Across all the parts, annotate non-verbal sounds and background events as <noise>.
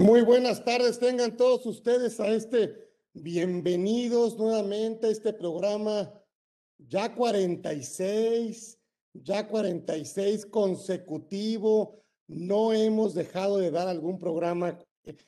Muy buenas tardes, tengan todos ustedes a este, bienvenidos nuevamente a este programa ya 46, ya 46 consecutivo, no hemos dejado de dar algún programa eh,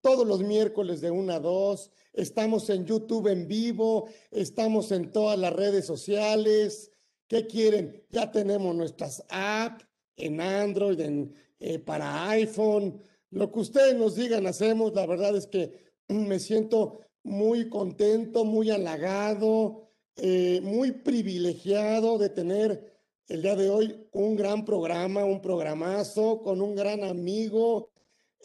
todos los miércoles de 1 a 2, estamos en YouTube en vivo, estamos en todas las redes sociales, ¿qué quieren? Ya tenemos nuestras apps en Android, en, eh, para iPhone, lo que ustedes nos digan hacemos, la verdad es que <clears throat> me siento muy contento, muy halagado, eh, muy privilegiado de tener el día de hoy un gran programa, un programazo con un gran amigo,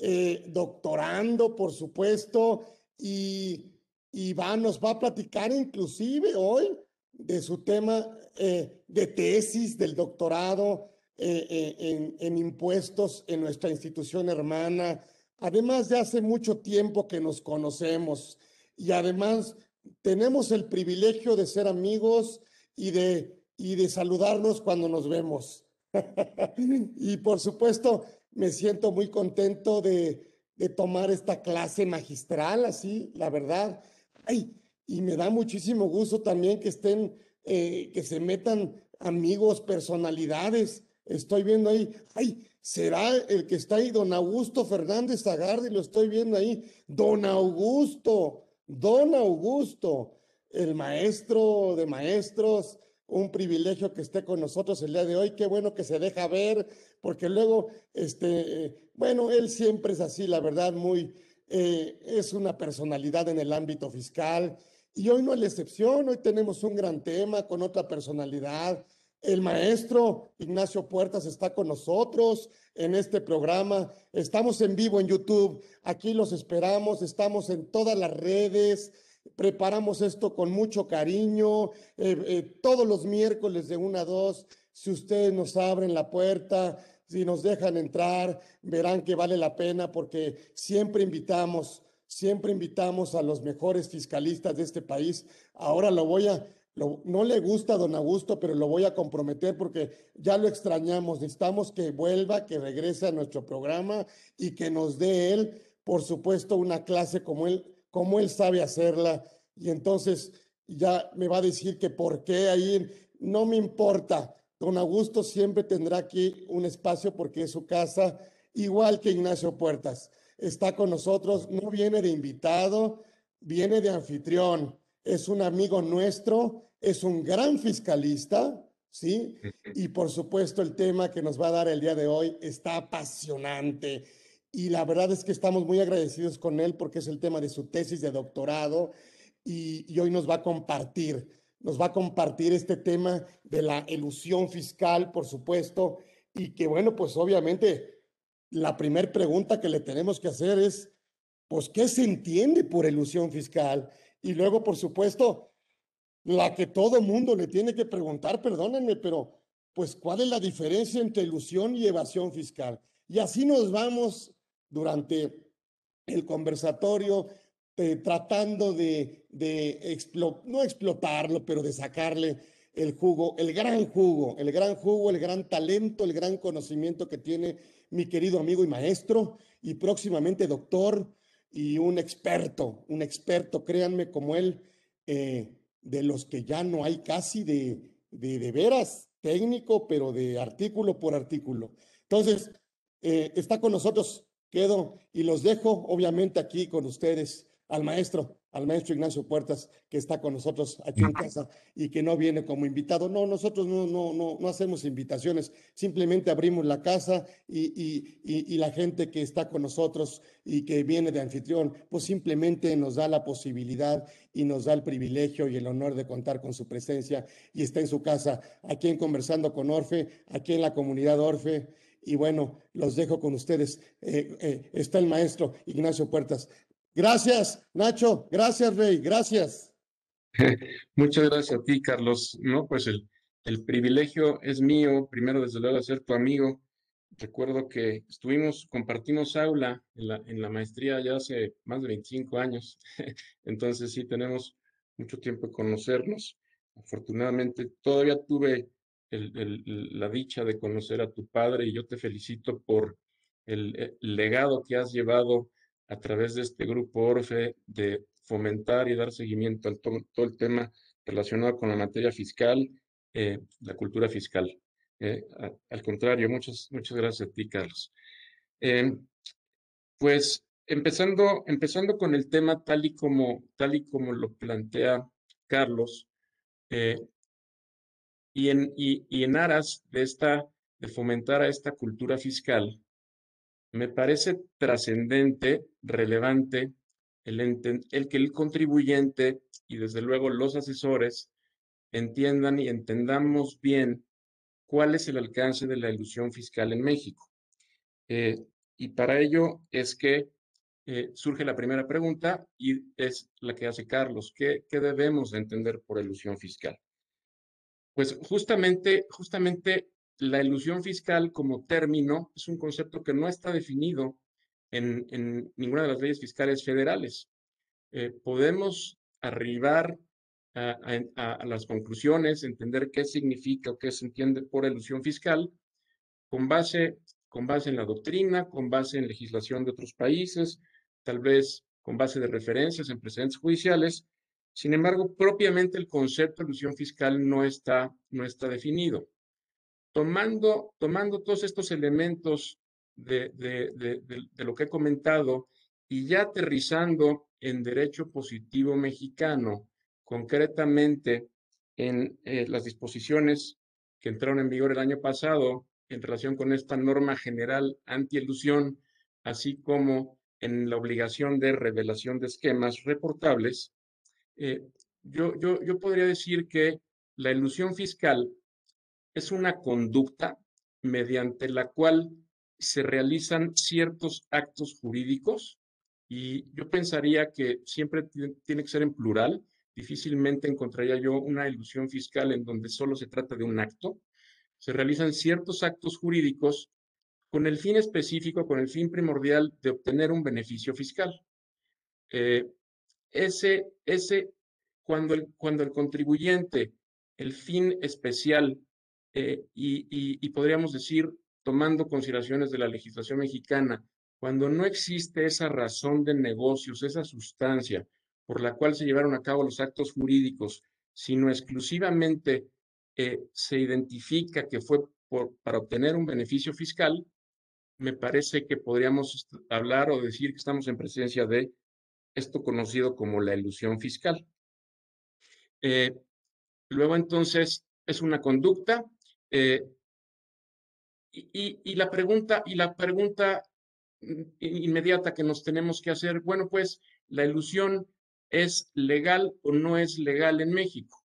eh, doctorando, por supuesto, y Iván nos va a platicar inclusive hoy de su tema eh, de tesis del doctorado en, en impuestos en nuestra institución hermana. Además de hace mucho tiempo que nos conocemos y además tenemos el privilegio de ser amigos y de, y de saludarnos cuando nos vemos. <laughs> y por supuesto, me siento muy contento de, de, tomar esta clase magistral, así, la verdad. Ay, y me da muchísimo gusto también que estén, eh, que se metan amigos, personalidades. Estoy viendo ahí, ay, será el que está ahí, don Augusto Fernández Zagardi, lo estoy viendo ahí. Don Augusto, don Augusto el maestro de maestros, un privilegio que esté con nosotros el día de hoy. Qué bueno que se deja ver, porque luego, este, bueno, él siempre es así, la verdad, muy, eh, es una personalidad en el ámbito fiscal. Y hoy no es la excepción, hoy tenemos un gran tema con otra personalidad. El maestro Ignacio Puertas está con nosotros en este programa. Estamos en vivo en YouTube. Aquí los esperamos. Estamos en todas las redes preparamos esto con mucho cariño, eh, eh, todos los miércoles de una a dos, si ustedes nos abren la puerta, si nos dejan entrar, verán que vale la pena porque siempre invitamos, siempre invitamos a los mejores fiscalistas de este país. Ahora lo voy a, no le gusta a don Augusto, pero lo voy a comprometer porque ya lo extrañamos. Necesitamos que vuelva, que regrese a nuestro programa y que nos dé él, por supuesto, una clase como él como él sabe hacerla, y entonces ya me va a decir que por qué ahí no me importa. Don Augusto siempre tendrá aquí un espacio porque es su casa, igual que Ignacio Puertas. Está con nosotros, no viene de invitado, viene de anfitrión. Es un amigo nuestro, es un gran fiscalista, ¿sí? Y por supuesto el tema que nos va a dar el día de hoy está apasionante y la verdad es que estamos muy agradecidos con él porque es el tema de su tesis de doctorado y, hoy nos va a compartir, nos va a compartir este tema de la ilusión fiscal, por supuesto, y que bueno, pues obviamente la primera pregunta que le tenemos que hacer es, pues, ¿qué se entiende por ilusión fiscal? Y luego, por supuesto, la que todo mundo le tiene que preguntar, perdónenme, pero pues, ¿cuál es la diferencia entre ilusión y evasión fiscal? Y así nos vamos durante el conversatorio, eh, tratando de, no explotarlo, pero de sacarle el jugo, el gran jugo, el gran jugo, el gran talento, el gran conocimiento que tiene mi querido amigo y maestro y próximamente doctor y un experto, un experto, créanme, como él, eh, de los que ya no hay casi de, de, de veras técnico, pero de artículo por artículo. Entonces, eh, está con nosotros quedo y los dejo obviamente aquí con ustedes al maestro, al maestro Ignacio Puertas, que está con nosotros aquí en casa y que no viene como invitado. No, nosotros no, no, no, no hacemos invitaciones, simplemente abrimos la casa y, y, y, y, la gente que está con nosotros y que viene de anfitrión, pues simplemente nos da la posibilidad y nos da el privilegio y el honor de contar con su presencia y está en su casa, aquí en Conversando con Orfe, aquí en la comunidad Orfe. Y bueno, los dejo con ustedes. Eh, eh, está el maestro Ignacio Puertas. Gracias, Nacho. Gracias, Rey. Gracias. <laughs> Muchas gracias a ti, Carlos. No, pues el, el privilegio es mío, primero desde luego, ser tu amigo. Recuerdo que estuvimos, compartimos aula en la, en la maestría ya hace más de 25 años. <laughs> Entonces sí, tenemos mucho tiempo de conocernos. Afortunadamente, todavía tuve la dicha de conocer a tu padre y yo te felicito por el, legado que has llevado a través de este grupo Orfe de fomentar y dar seguimiento a todo, el tema relacionado con la materia fiscal, eh, la cultura fiscal. Eh, al contrario, muchas, muchas gracias a ti, Carlos. Em, pues empezando, empezando con el tema tal y como, tal y como lo plantea Carlos, eh, y, en, y en aras de, esta, de fomentar a esta cultura fiscal, me parece trascendente, relevante, el, que el contribuyente y desde luego los asesores entiendan y entendamos bien cuál es el alcance de la ilusión fiscal en México. Eh, y para ello es que eh, surge la primera pregunta y es la que hace Carlos. ¿Qué, qué debemos entender por ilusión fiscal? Pues justamente, justamente la ilusión fiscal como término es un concepto que no está definido en, ninguna de las leyes fiscales federales. Eh, podemos arribar a, a, las conclusiones, entender qué significa o qué se entiende por ilusión fiscal con base, con base en la doctrina, con base en legislación de otros países, tal vez con base de referencias en precedentes judiciales. Sin embargo, propiamente el concepto de ilusión fiscal no está, no está definido. Tomando, tomando todos estos elementos de, lo que he comentado y ya aterrizando en derecho positivo mexicano, concretamente en eh, las disposiciones que entraron en vigor el año pasado en relación con esta norma general anti-elusión, así como en la obligación de revelación de esquemas reportables, eh, yo, yo, yo podría decir que la ilusión fiscal es una conducta mediante la cual se realizan ciertos actos jurídicos y yo pensaría que siempre tiene que ser en plural. Difícilmente encontraría yo una ilusión fiscal en donde solo se trata de un acto. Se realizan ciertos actos jurídicos con el fin específico, con el fin primordial de obtener un beneficio fiscal. Eh, ese, ese, cuando el, cuando el contribuyente, el fin especial eh, y, y, podríamos decir, tomando consideraciones de la legislación mexicana, cuando no existe esa razón de negocios, esa sustancia por la cual se llevaron a cabo los actos jurídicos, sino exclusivamente eh, se identifica que fue para obtener un beneficio fiscal, me parece que podríamos hablar o decir que estamos en presencia de esto conocido como la ilusión fiscal. Eh, luego entonces es una conducta eh, y, la pregunta y la pregunta inmediata que nos tenemos que hacer, bueno, pues la ilusión es legal o no es legal en México.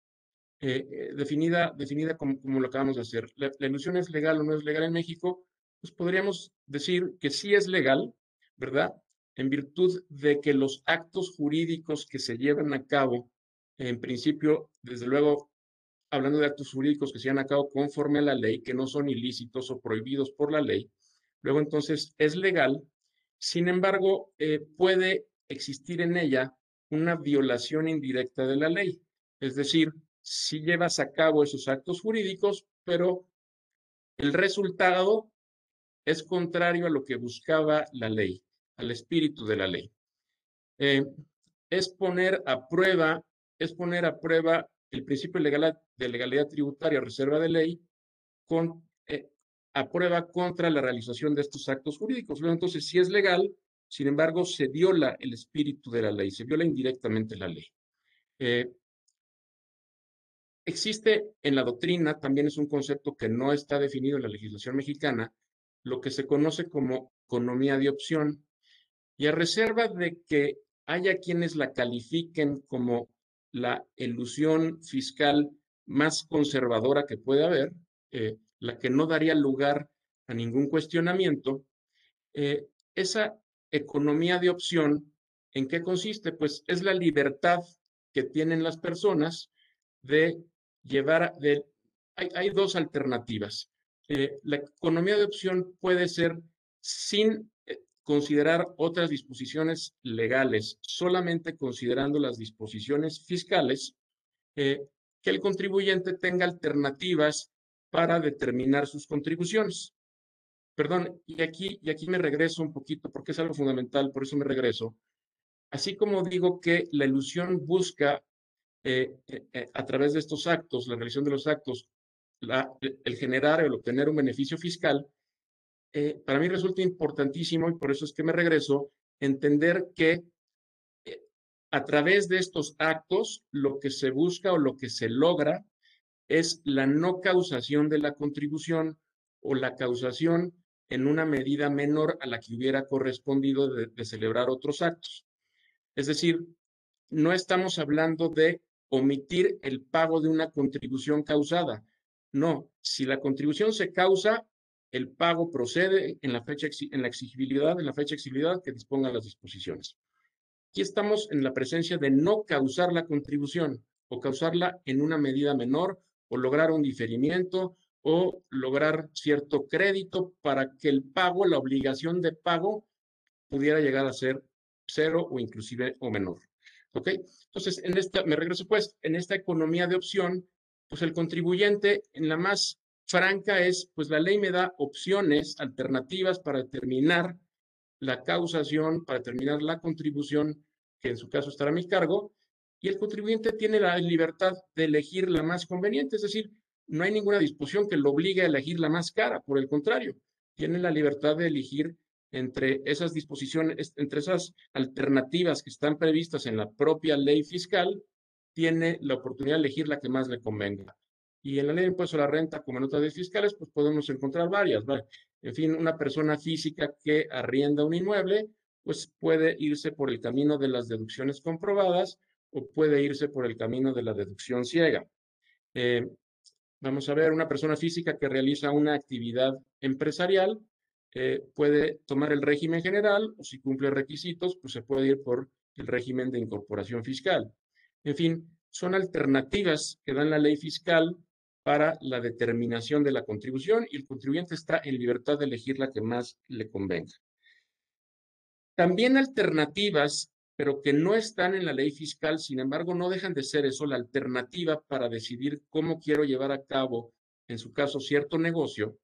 Eh, definida definida como, como, lo acabamos de hacer. La, la ilusión es legal o no es legal en México pues podríamos decir que sí es legal, ¿verdad? En virtud de que los actos jurídicos que se llevan a cabo, en principio, desde luego, hablando de actos jurídicos que se llevan a conforme a la ley, que no son ilícitos o prohibidos por la ley, luego entonces es legal, sin embargo, eh, puede existir en ella una violación indirecta de la ley. Es decir, si llevas a cabo esos actos jurídicos, pero el resultado es contrario a lo que buscaba la ley, al espíritu de la ley. Eh, es poner a prueba, es poner a prueba el principio de legalidad tributaria, reserva de ley, con, eh, a prueba contra la realización de estos actos jurídicos. entonces, si es legal, sin embargo, se viola el espíritu de la ley, se viola indirectamente la ley. Eh, existe en la doctrina, también es un concepto que no está definido en la legislación mexicana, lo que se conoce como economía de opción. Y a reserva de que haya quienes la califiquen como la ilusión fiscal más conservadora que puede haber, eh, la que no daría lugar a ningún cuestionamiento, eh, esa economía de opción, ¿en qué consiste? Pues es la libertad que tienen las personas de llevar, de, hay, hay dos alternativas. Eh, la economía de opción puede ser sin considerar otras disposiciones legales, solamente considerando las disposiciones fiscales, eh, que el contribuyente tenga alternativas para determinar sus contribuciones. perdón, y aquí, y aquí me regreso un poquito porque es algo fundamental, por eso me regreso. Así como digo que la ilusión busca eh, eh, eh, a través de estos actos, la realización de los actos, el generar, el obtener un beneficio fiscal, para mí resulta importantísimo y por eso es que me regreso, entender que a través de estos actos lo que se busca o lo que se logra es la no causación de la contribución o la causación en una medida menor a la que hubiera correspondido de celebrar otros actos. Es decir, no estamos hablando de omitir el pago de una contribución causada. No, si la contribución se causa, el pago procede en la fecha en la exigibilidad, en la fecha de exigibilidad que dispongan las disposiciones. Aquí estamos en la presencia de no causar la contribución o causarla en una medida menor o lograr un diferimiento o lograr cierto crédito para que el pago, la obligación de pago, pudiera llegar a ser cero o inclusive o menor. ¿Ok? Entonces, en esta, me regreso pues, en esta economía de opción, pues el contribuyente en la más franca es, pues la ley me da opciones, alternativas para determinar la causación, para determinar la contribución, que en su caso estará a mi cargo, y el contribuyente tiene la libertad de elegir la más conveniente, es decir, no hay ninguna disposición que lo obligue a elegir la más cara, por el contrario, tiene la libertad de elegir entre esas disposiciones, entre esas alternativas que están previstas en la propia ley fiscal, tiene la oportunidad de elegir la que más le convenga. Y en la ley de impuesto a la renta, como en otras fiscales, pues podemos encontrar varias. En fin, una persona física que arrienda un inmueble, pues puede irse por el camino de las deducciones comprobadas o puede irse por el camino de la deducción ciega. Eh, vamos a ver, una persona física que realiza una actividad empresarial, eh, puede tomar el régimen general o si cumple requisitos, pues se puede ir por el régimen de incorporación fiscal. En fin, son alternativas que dan la ley fiscal para la determinación de la contribución y el contribuyente está en libertad de elegir la que más le convenga. También alternativas, pero que no están en la ley fiscal, sin embargo, no dejan de ser eso, la alternativa para decidir cómo quiero llevar a cabo, en su caso, cierto negocio,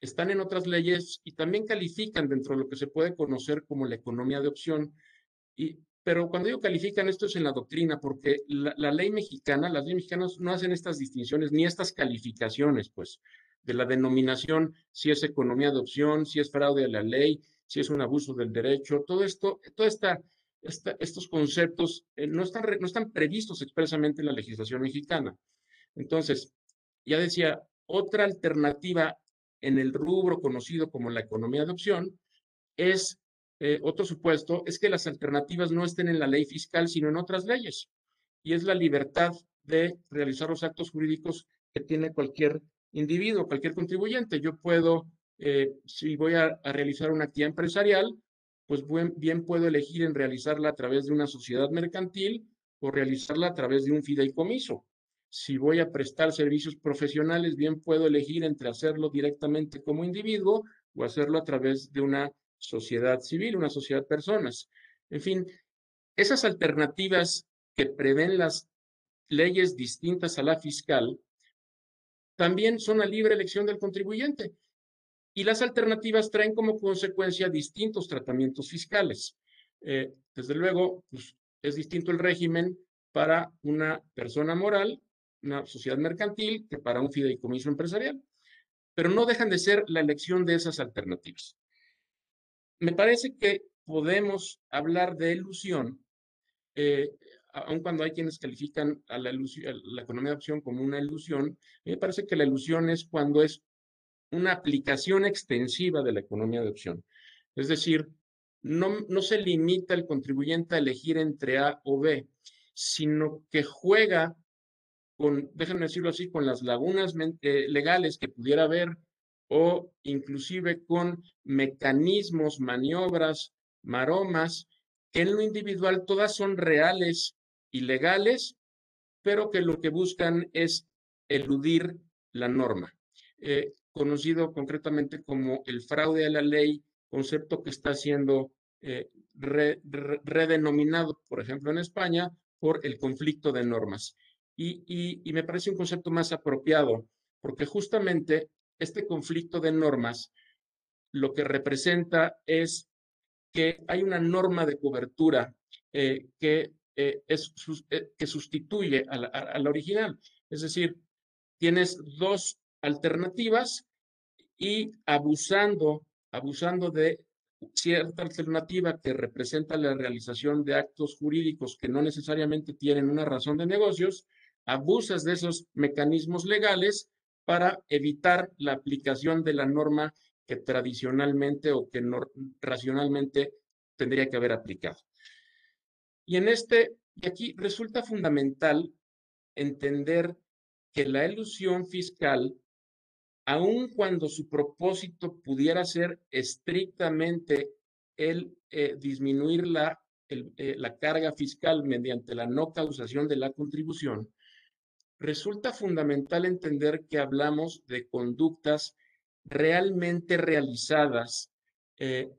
están en otras leyes y también califican dentro de lo que se puede conocer como la economía de opción. Y, pero cuando digo califican, esto es en la doctrina, porque la, ley mexicana, las leyes mexicanas no hacen estas distinciones ni estas calificaciones, pues, de la denominación, si es economía de opción, si es fraude a la ley, si es un abuso del derecho, todo esto, toda esta, estos conceptos eh, no, están, no están previstos expresamente en la legislación mexicana. Entonces, ya decía, otra alternativa en el rubro conocido como la economía de opción, es eh, otro supuesto, es que las alternativas no estén en la ley fiscal, sino en otras leyes. Y es la libertad de realizar los actos jurídicos que tiene cualquier individuo, cualquier contribuyente. Yo puedo, eh, si voy a, realizar una actividad empresarial, pues bien puedo elegir en realizarla a través de una sociedad mercantil o realizarla a través de un fideicomiso. Si voy a prestar servicios profesionales, bien puedo elegir entre hacerlo directamente como individuo o hacerlo a través de una sociedad civil, una sociedad de personas. En fin, esas alternativas que prevén las leyes distintas a la fiscal también son a libre elección del contribuyente. Y las alternativas traen como consecuencia distintos tratamientos fiscales. Eh, desde luego, pues, es distinto el régimen para una persona moral una sociedad mercantil que para un fideicomiso empresarial, pero no dejan de ser la elección de esas alternativas. Me parece que podemos hablar de ilusión, eh, aun cuando hay quienes califican a la, economía de opción como una ilusión, me parece que la ilusión es cuando es una aplicación extensiva de la economía de opción. Es decir, no, no se limita el contribuyente a elegir entre A o B, sino que juega con, déjenme decirlo así, con las lagunas eh, legales que pudiera haber o inclusive con mecanismos, maniobras, maromas, que en lo individual todas son reales y legales, pero que lo que buscan es eludir la norma, eh, conocido concretamente como el fraude a la ley, concepto que está siendo eh, redenominado, por ejemplo, en España, por el conflicto de normas. Y, me parece un concepto más apropiado, porque justamente este conflicto de normas lo que representa es que hay una norma de cobertura eh, que, eh, es, eh, que sustituye a la, original. Es decir, tienes dos alternativas y abusando, abusando de cierta alternativa que representa la realización de actos jurídicos que no necesariamente tienen una razón de negocios, abusas de esos mecanismos legales para evitar la aplicación de la norma que tradicionalmente o que no, racionalmente tendría que haber aplicado. Y en este, y aquí resulta fundamental entender que la ilusión fiscal, aun cuando su propósito pudiera ser estrictamente el eh, disminuir la, eh, la carga fiscal mediante la no causación de la contribución, resulta fundamental entender que hablamos de conductas realmente realizadas eh,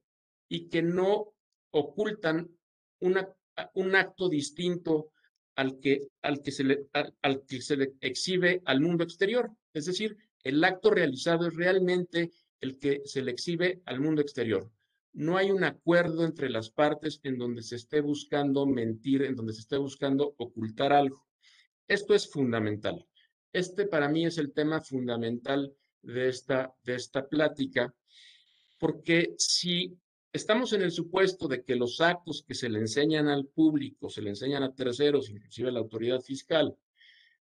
y que no ocultan un acto distinto al que, al, que se le, al, que se le exhibe al mundo exterior. Es decir, el acto realizado es realmente el que se le exhibe al mundo exterior. No hay un acuerdo entre las partes en donde se esté buscando mentir, en donde se esté buscando ocultar algo. Esto es fundamental. Este para mí es el tema fundamental de esta, de esta plática, porque si estamos en el supuesto de que los actos que se le enseñan al público, se le enseñan a terceros, inclusive a la autoridad fiscal,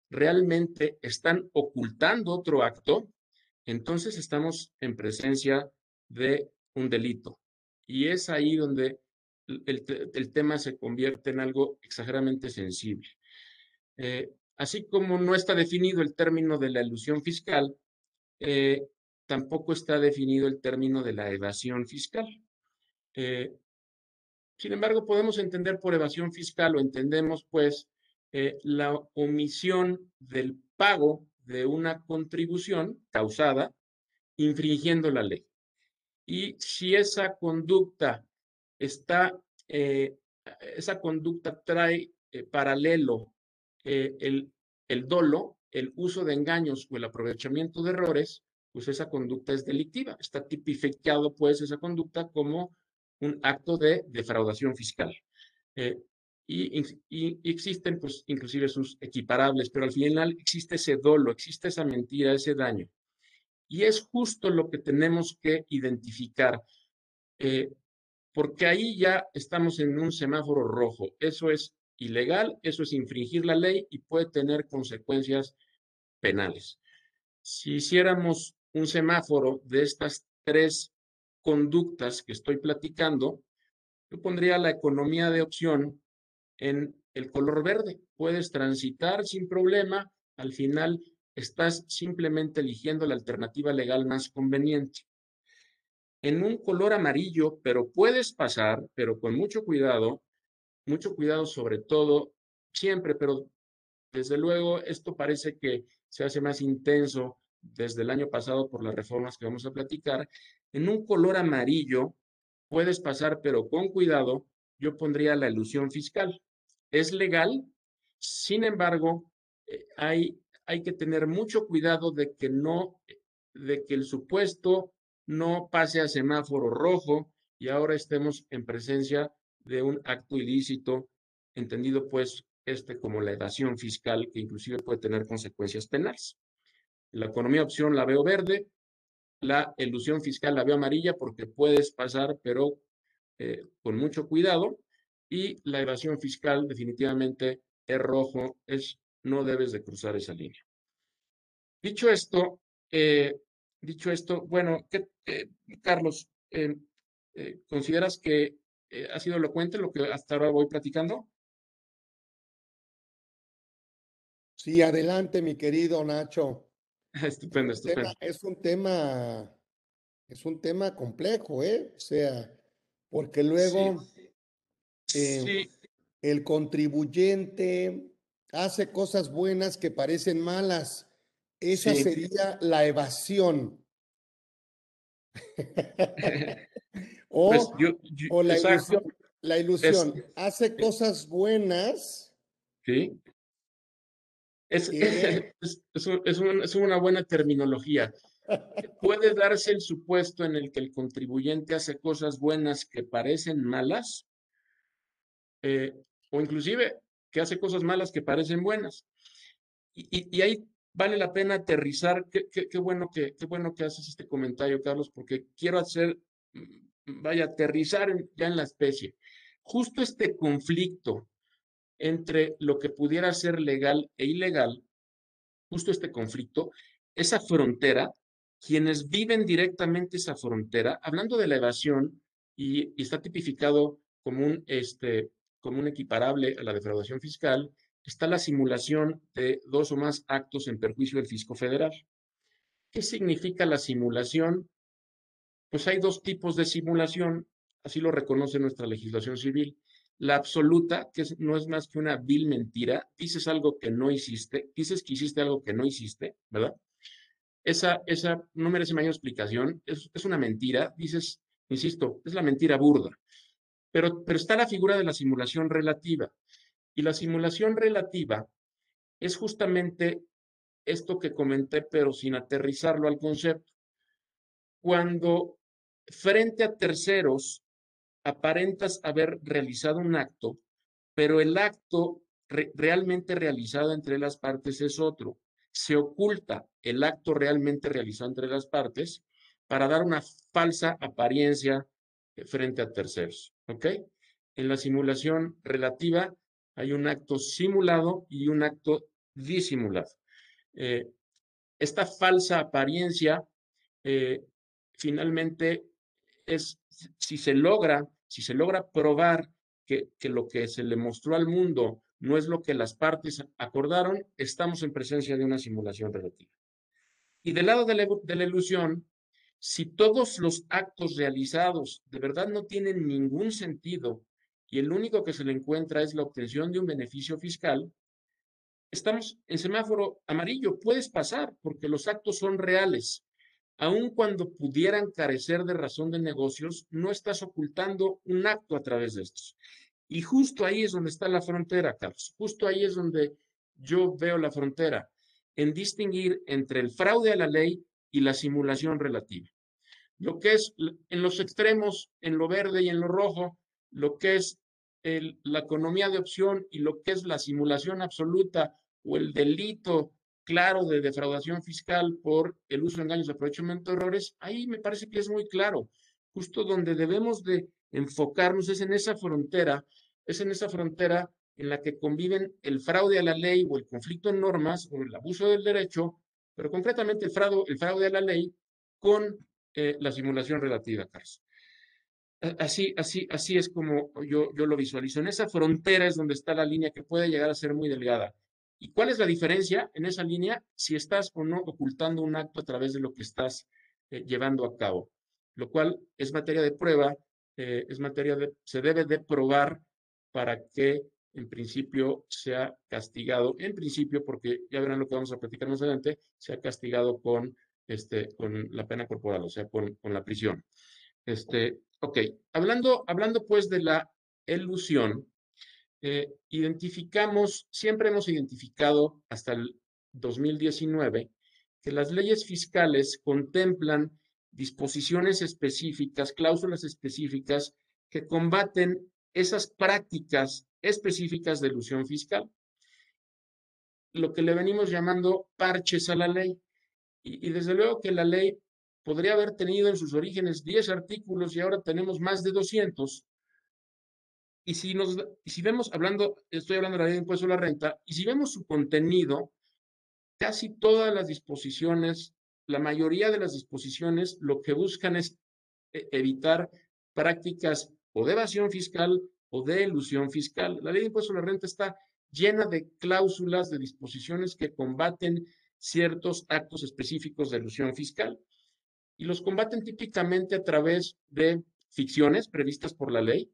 realmente están ocultando otro acto, entonces estamos en presencia de un delito. Y es ahí donde el, el tema se convierte en algo exageradamente sensible. Eh, así como no está definido el término de la ilusión fiscal, eh, tampoco está definido el término de la evasión fiscal. Eh, sin embargo, podemos entender por evasión fiscal o entendemos pues la omisión del pago de una contribución causada infringiendo la ley. Y si esa conducta está, esa conducta trae paralelo eh, el, el dolo, el uso de engaños o el aprovechamiento de errores, pues esa conducta es delictiva. Está tipificado pues esa conducta como un acto de defraudación fiscal. Eh, y, y, existen pues inclusive sus equiparables, pero al final existe ese dolo, existe esa mentira, ese daño. Y es justo lo que tenemos que identificar, eh, porque ahí ya estamos en un semáforo rojo. Eso es ilegal, eso es infringir la ley y puede tener consecuencias penales. Si hiciéramos un semáforo de estas tres conductas que estoy platicando, yo pondría la economía de opción en el color verde. Puedes transitar sin problema, al final estás simplemente eligiendo la alternativa legal más conveniente. En un color amarillo, pero puedes pasar, pero con mucho cuidado, mucho cuidado sobre todo, siempre, pero desde luego esto parece que se hace más intenso desde el año pasado por las reformas que vamos a platicar. En un color amarillo puedes pasar, pero con cuidado, yo pondría la ilusión fiscal. Es legal, sin embargo, eh, hay, hay que tener mucho cuidado de que no, de que el supuesto no pase a semáforo rojo y ahora estemos en presencia de un acto ilícito, entendido pues este como la evasión fiscal, que inclusive puede tener consecuencias penales. La economía opción la veo verde, la ilusión fiscal la veo amarilla porque puedes pasar, pero eh, con mucho cuidado, y la evasión fiscal definitivamente es rojo, es no debes de cruzar esa línea. Dicho esto, eh, dicho esto, bueno, ¿qué, eh, Carlos, ¿consideras que eh, ha sido elocuente lo que hasta ahora voy platicando. Sí, adelante, mi querido Nacho. <laughs> estupendo, estupendo. es un tema, es un tema complejo, ¿eh? O sea, porque luego eh, el contribuyente hace cosas buenas que parecen malas. Esa sería la evasión. <laughs> <laughs> Pues, o, la ilusión, la ilusión hace cosas buenas. Sí. Es, es, una buena terminología. <laughs> puede darse el supuesto en el que el contribuyente hace cosas buenas que parecen malas, eh, o inclusive que hace cosas malas que parecen buenas. Y, ahí vale la pena aterrizar. Qué, qué, bueno que, qué bueno que haces este comentario, Carlos, porque quiero hacer, mm, vaya, aterrizar ya en la especie. Justo este conflicto entre lo que pudiera ser legal e ilegal, justo este conflicto, esa frontera, quienes viven directamente esa frontera, hablando de la evasión, y, y está tipificado como un, este, como un equiparable a la defraudación fiscal, está la simulación de dos o más actos en perjuicio del fisco federal. ¿Qué significa la simulación? Pues hay dos tipos de simulación, así lo reconoce nuestra legislación civil. La absoluta, que no es más que una vil mentira, dices algo que no hiciste, dices que hiciste algo que no hiciste, ¿verdad? Esa, esa no merece mayor explicación, es, una mentira, dices, insisto, es la mentira burda. Pero, pero está la figura de la simulación relativa. Y la simulación relativa es justamente esto que comenté, pero sin aterrizarlo al concepto. Cuando frente a terceros aparentas haber realizado un acto, pero el acto realmente realizado entre las partes es otro. Se oculta el acto realmente realizado entre las partes para dar una falsa apariencia frente a terceros. ¿Ok? En la simulación relativa hay un acto simulado y un acto disimulado. Eh, esta falsa apariencia eh, finalmente es, si se logra, si se logra probar que, que, lo que se le mostró al mundo no es lo que las partes acordaron, estamos en presencia de una simulación relativa. Y del lado de la, de la ilusión, si todos los actos realizados de verdad no tienen ningún sentido y el único que se le encuentra es la obtención de un beneficio fiscal, estamos en semáforo amarillo. Puedes pasar porque los actos son reales. Aun cuando pudieran carecer de razón de negocios, no estás ocultando un acto a través de estos. Y justo ahí es donde está la frontera, Carlos. Justo ahí es donde yo veo la frontera, en distinguir entre el fraude a la ley y la simulación relativa. Lo que es en los extremos, en lo verde y en lo rojo, lo que es la economía de opción y lo que es la simulación absoluta o el delito claro de defraudación fiscal por el uso de engaños, aprovechamiento de errores, ahí me parece que es muy claro. Justo donde debemos de enfocarnos es en esa frontera, es en esa frontera en la que conviven el fraude a la ley o el conflicto en normas o el abuso del derecho pero concretamente el fraude, el fraude a la ley con eh, la simulación relativa, Carlos. Así, así, así es como yo, yo lo visualizo. En esa frontera es donde está la línea que puede llegar a ser muy delgada. ¿Y cuál es la diferencia en esa línea si estás o no ocultando un acto a través de lo que estás eh, llevando a cabo? Lo cual es materia de prueba, eh, es materia de, se debe de probar para que en principio se ha castigado, en principio, porque ya verán lo que vamos a platicar más adelante, se ha castigado con, este, con la pena corporal, o sea, con, con la prisión. Este, ok, hablando, hablando pues de la elusión, eh, identificamos, siempre hemos identificado hasta el 2019 que las leyes fiscales contemplan disposiciones específicas, cláusulas específicas que combaten esas prácticas específicas de ilusión fiscal, lo que le venimos llamando parches a la ley. Y, desde luego que la ley podría haber tenido en sus orígenes 10 artículos y ahora tenemos más de 200. Y si, nos, y si vemos, hablando, estoy hablando de la ley de impuesto a la renta, y si vemos su contenido, casi todas las disposiciones, la mayoría de las disposiciones, lo que buscan es e, evitar prácticas o de evasión fiscal o de ilusión fiscal. La ley de impuesto a la renta está llena de cláusulas, de disposiciones que combaten ciertos actos específicos de ilusión fiscal y los combaten típicamente a través de ficciones previstas por la ley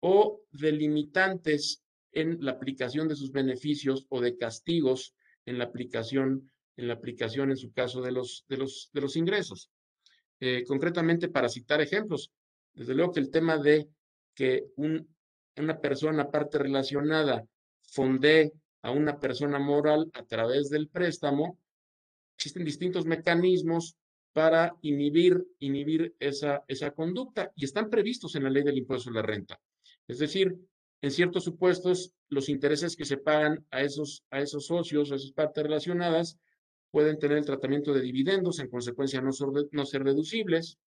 o de limitantes en la aplicación de sus beneficios o de castigos en la aplicación, en la aplicación en su caso de los, de los, de los ingresos. Eh, concretamente, para citar ejemplos, desde luego que el tema de que un, una persona parte relacionada fonde a una persona moral a través del préstamo, existen distintos mecanismos para inhibir, inhibir esa, esa conducta y están previstos en la ley del impuesto a la renta. Es decir, en ciertos supuestos, los intereses que se pagan a esos, a esos socios, a esas partes relacionadas, pueden tener el tratamiento de dividendos, en consecuencia no, no ser deducibles.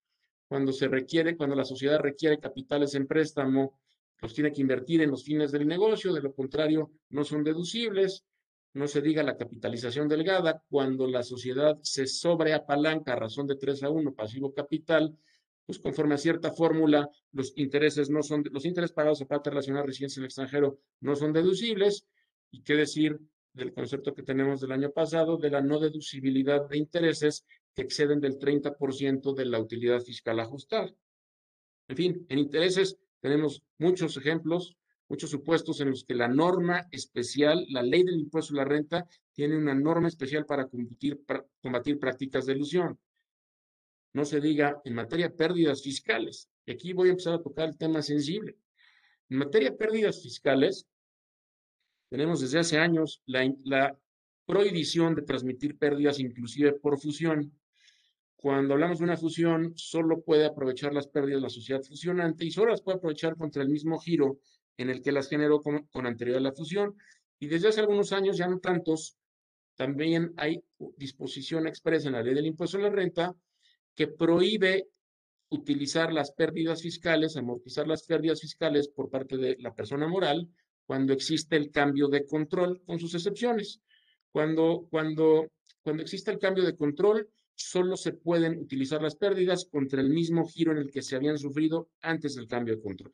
Cuando se requiere, cuando la sociedad requiere capitales en préstamo, los tiene que invertir en los fines del negocio, de lo contrario, no son deducibles. No se diga la capitalización delgada, cuando la sociedad se sobreapalanca a razón de 3 a 1 pasivo capital, pues conforme a cierta fórmula, los intereses no son, los intereses pagados a parte relacionada a residencia en el extranjero no son deducibles. ¿Y qué decir del concepto que tenemos del año pasado de la no deducibilidad de intereses que exceden del 30% de la utilidad fiscal ajustada? En fin, en intereses tenemos muchos ejemplos, muchos supuestos en los que la norma especial, la ley del impuesto a la renta, tiene una norma especial para combatir, para combatir prácticas de ilusión no se diga en materia de pérdidas fiscales. Y aquí voy a empezar a tocar el tema sensible. En materia de pérdidas fiscales, tenemos desde hace años la, prohibición de transmitir pérdidas inclusive por fusión. Cuando hablamos de una fusión, solo puede aprovechar las pérdidas la sociedad fusionante y solo las puede aprovechar contra el mismo giro en el que las generó con, con anterioridad a la fusión. Y desde hace algunos años, ya no tantos, también hay disposición expresa en la ley del impuesto a la renta que prohíbe utilizar las pérdidas fiscales, amortizar las pérdidas fiscales por parte de la persona moral cuando existe el cambio de control, con sus excepciones. Cuando, cuando, cuando existe el cambio de control, solo se pueden utilizar las pérdidas contra el mismo giro en el que se habían sufrido antes del cambio de control.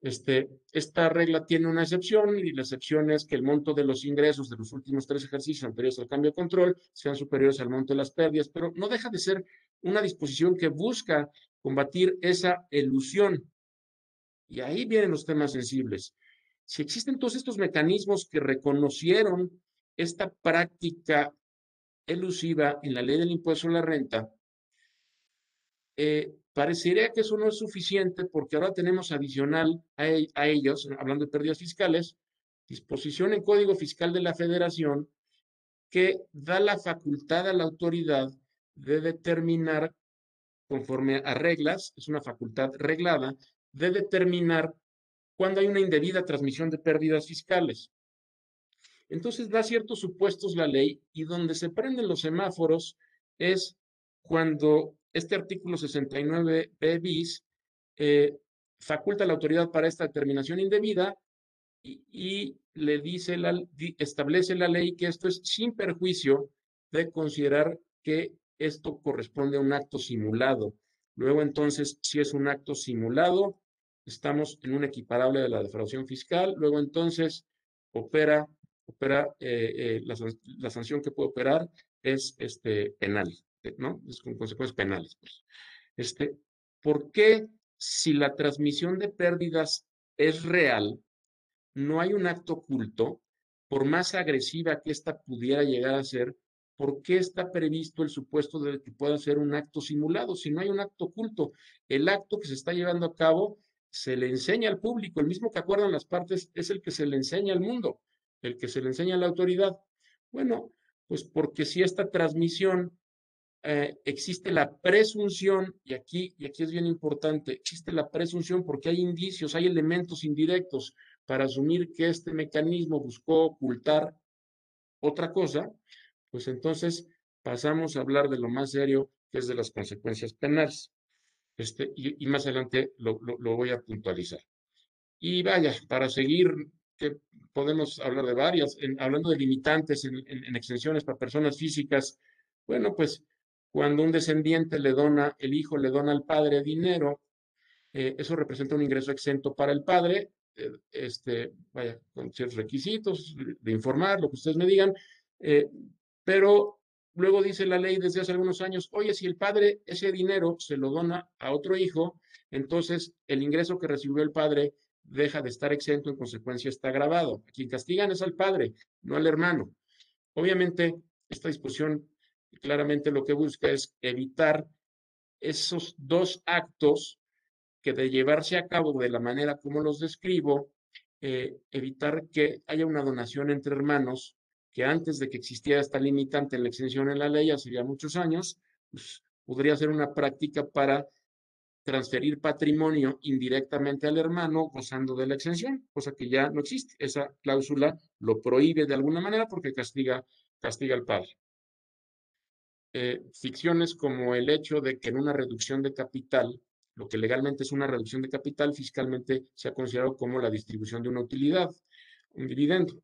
Este, esta regla tiene una excepción y la excepción es que el monto de los ingresos de los últimos tres ejercicios anteriores al cambio de control sean superiores al monto de las pérdidas, pero no deja de ser una disposición que busca combatir esa elusión. Y ahí vienen los temas sensibles. Si existen todos estos mecanismos que reconocieron esta práctica elusiva en la ley del impuesto a la renta, eh, parecería que eso no es suficiente porque ahora tenemos adicional a, a, ellos, hablando de pérdidas fiscales, disposición en Código Fiscal de la Federación que da la facultad a la autoridad de determinar, conforme a reglas, es una facultad reglada, de determinar cuando hay una indebida transmisión de pérdidas fiscales. Entonces da ciertos supuestos la ley y donde se prenden los semáforos es cuando este artículo 69 b bis eh, faculta a la autoridad para esta determinación indebida y, le dice, la, establece la ley que esto es sin perjuicio de considerar que esto corresponde a un acto simulado. Luego, entonces, si es un acto simulado, estamos en un equiparable de la defraudación fiscal. Luego, entonces, opera, opera eh, eh, la, sanción que puede operar es este, penal, ¿no? Es con consecuencias penales. Pues. Este, ¿Por qué si la transmisión de pérdidas es real, no hay un acto oculto, por más agresiva que ésta pudiera llegar a ser, ¿por qué está previsto el supuesto de que pueda ser un acto simulado? Si no hay un acto oculto, el acto que se está llevando a cabo se le enseña al público, el mismo que acuerdan las partes es el que se le enseña al mundo, el que se le enseña a la autoridad. Bueno, pues porque si esta transmisión eh, existe la presunción, y aquí, y aquí es bien importante, existe la presunción porque hay indicios, hay elementos indirectos para asumir que este mecanismo buscó ocultar otra cosa, pues entonces pasamos a hablar de lo más serio, que es de las consecuencias penales. Este, y, más adelante lo, voy a puntualizar. Y vaya, para seguir, que podemos hablar de varias, hablando de limitantes en, extensiones para personas físicas, bueno, pues cuando un descendiente le dona, el hijo le dona al padre dinero, eh, eso representa un ingreso exento para el padre, eh, este, vaya, con ciertos requisitos de informar, lo que ustedes me digan, eh, pero luego dice la ley desde hace algunos años, oye, si el padre ese dinero se lo dona a otro hijo, entonces el ingreso que recibió el padre deja de estar exento, en consecuencia está grabado. A quien castigan es al padre, no al hermano. Obviamente, esta claramente lo que busca es evitar esos dos actos que de llevarse a cabo de la manera como los describo, eh, evitar que haya una donación entre hermanos que antes de que existiera esta limitante en la extensión en la ley, hace ya muchos años, pues podría ser una práctica para transferir patrimonio indirectamente al hermano gozando de la exención, cosa que ya no existe. Esa cláusula lo prohíbe de alguna manera porque castiga, castiga al padre. Eh, ficciones como el hecho de que en una reducción de capital, lo que legalmente es una reducción de capital, fiscalmente se ha considerado como la distribución de una utilidad, un dividendo.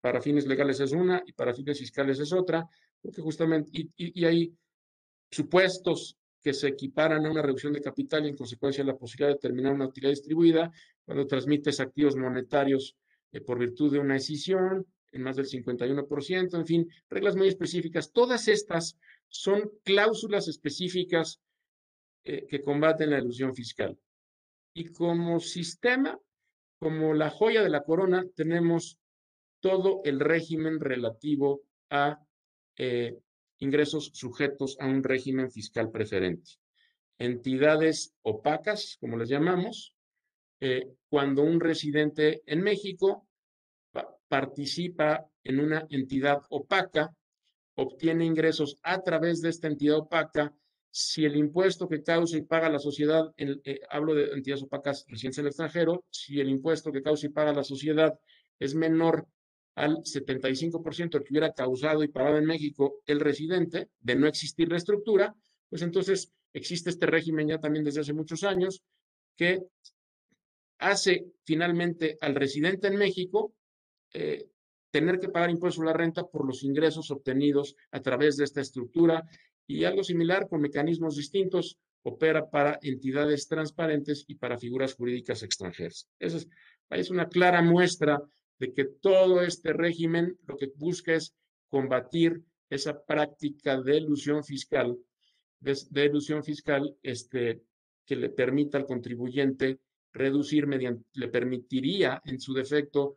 Para fines legales es una y para fines fiscales es otra, porque justamente, y, hay supuestos que se equiparan a una reducción de capital y en consecuencia la posibilidad de terminar una utilidad distribuida cuando transmites activos monetarios eh, por virtud de una decisión en más del 51%, en fin, reglas muy específicas. Todas estas son cláusulas específicas eh, que combaten la ilusión fiscal. Y como sistema, como la joya de la corona, tenemos todo el régimen relativo a eh, ingresos sujetos a un régimen fiscal preferente. Entidades opacas, como les llamamos, eh, cuando un residente en México participa en una entidad opaca, obtiene ingresos a través de esta entidad opaca, si el impuesto que causa y paga la sociedad, eh, hablo de entidades opacas residentes en el extranjero, si el impuesto que causa y paga la sociedad es menor al 75% que hubiera causado y pagado en México el residente, de no existir la estructura, pues entonces existe este régimen ya también desde hace muchos años que hace finalmente al residente en México eh, tener que pagar impuestos a la renta por los ingresos obtenidos a través de esta estructura y algo similar con mecanismos distintos opera para entidades transparentes y para figuras jurídicas extranjeras. Esa es, es una clara muestra de que todo este régimen lo que busca es combatir esa práctica de ilusión fiscal, de, ilusión fiscal este, que le permita al contribuyente reducir mediante, le permitiría en su defecto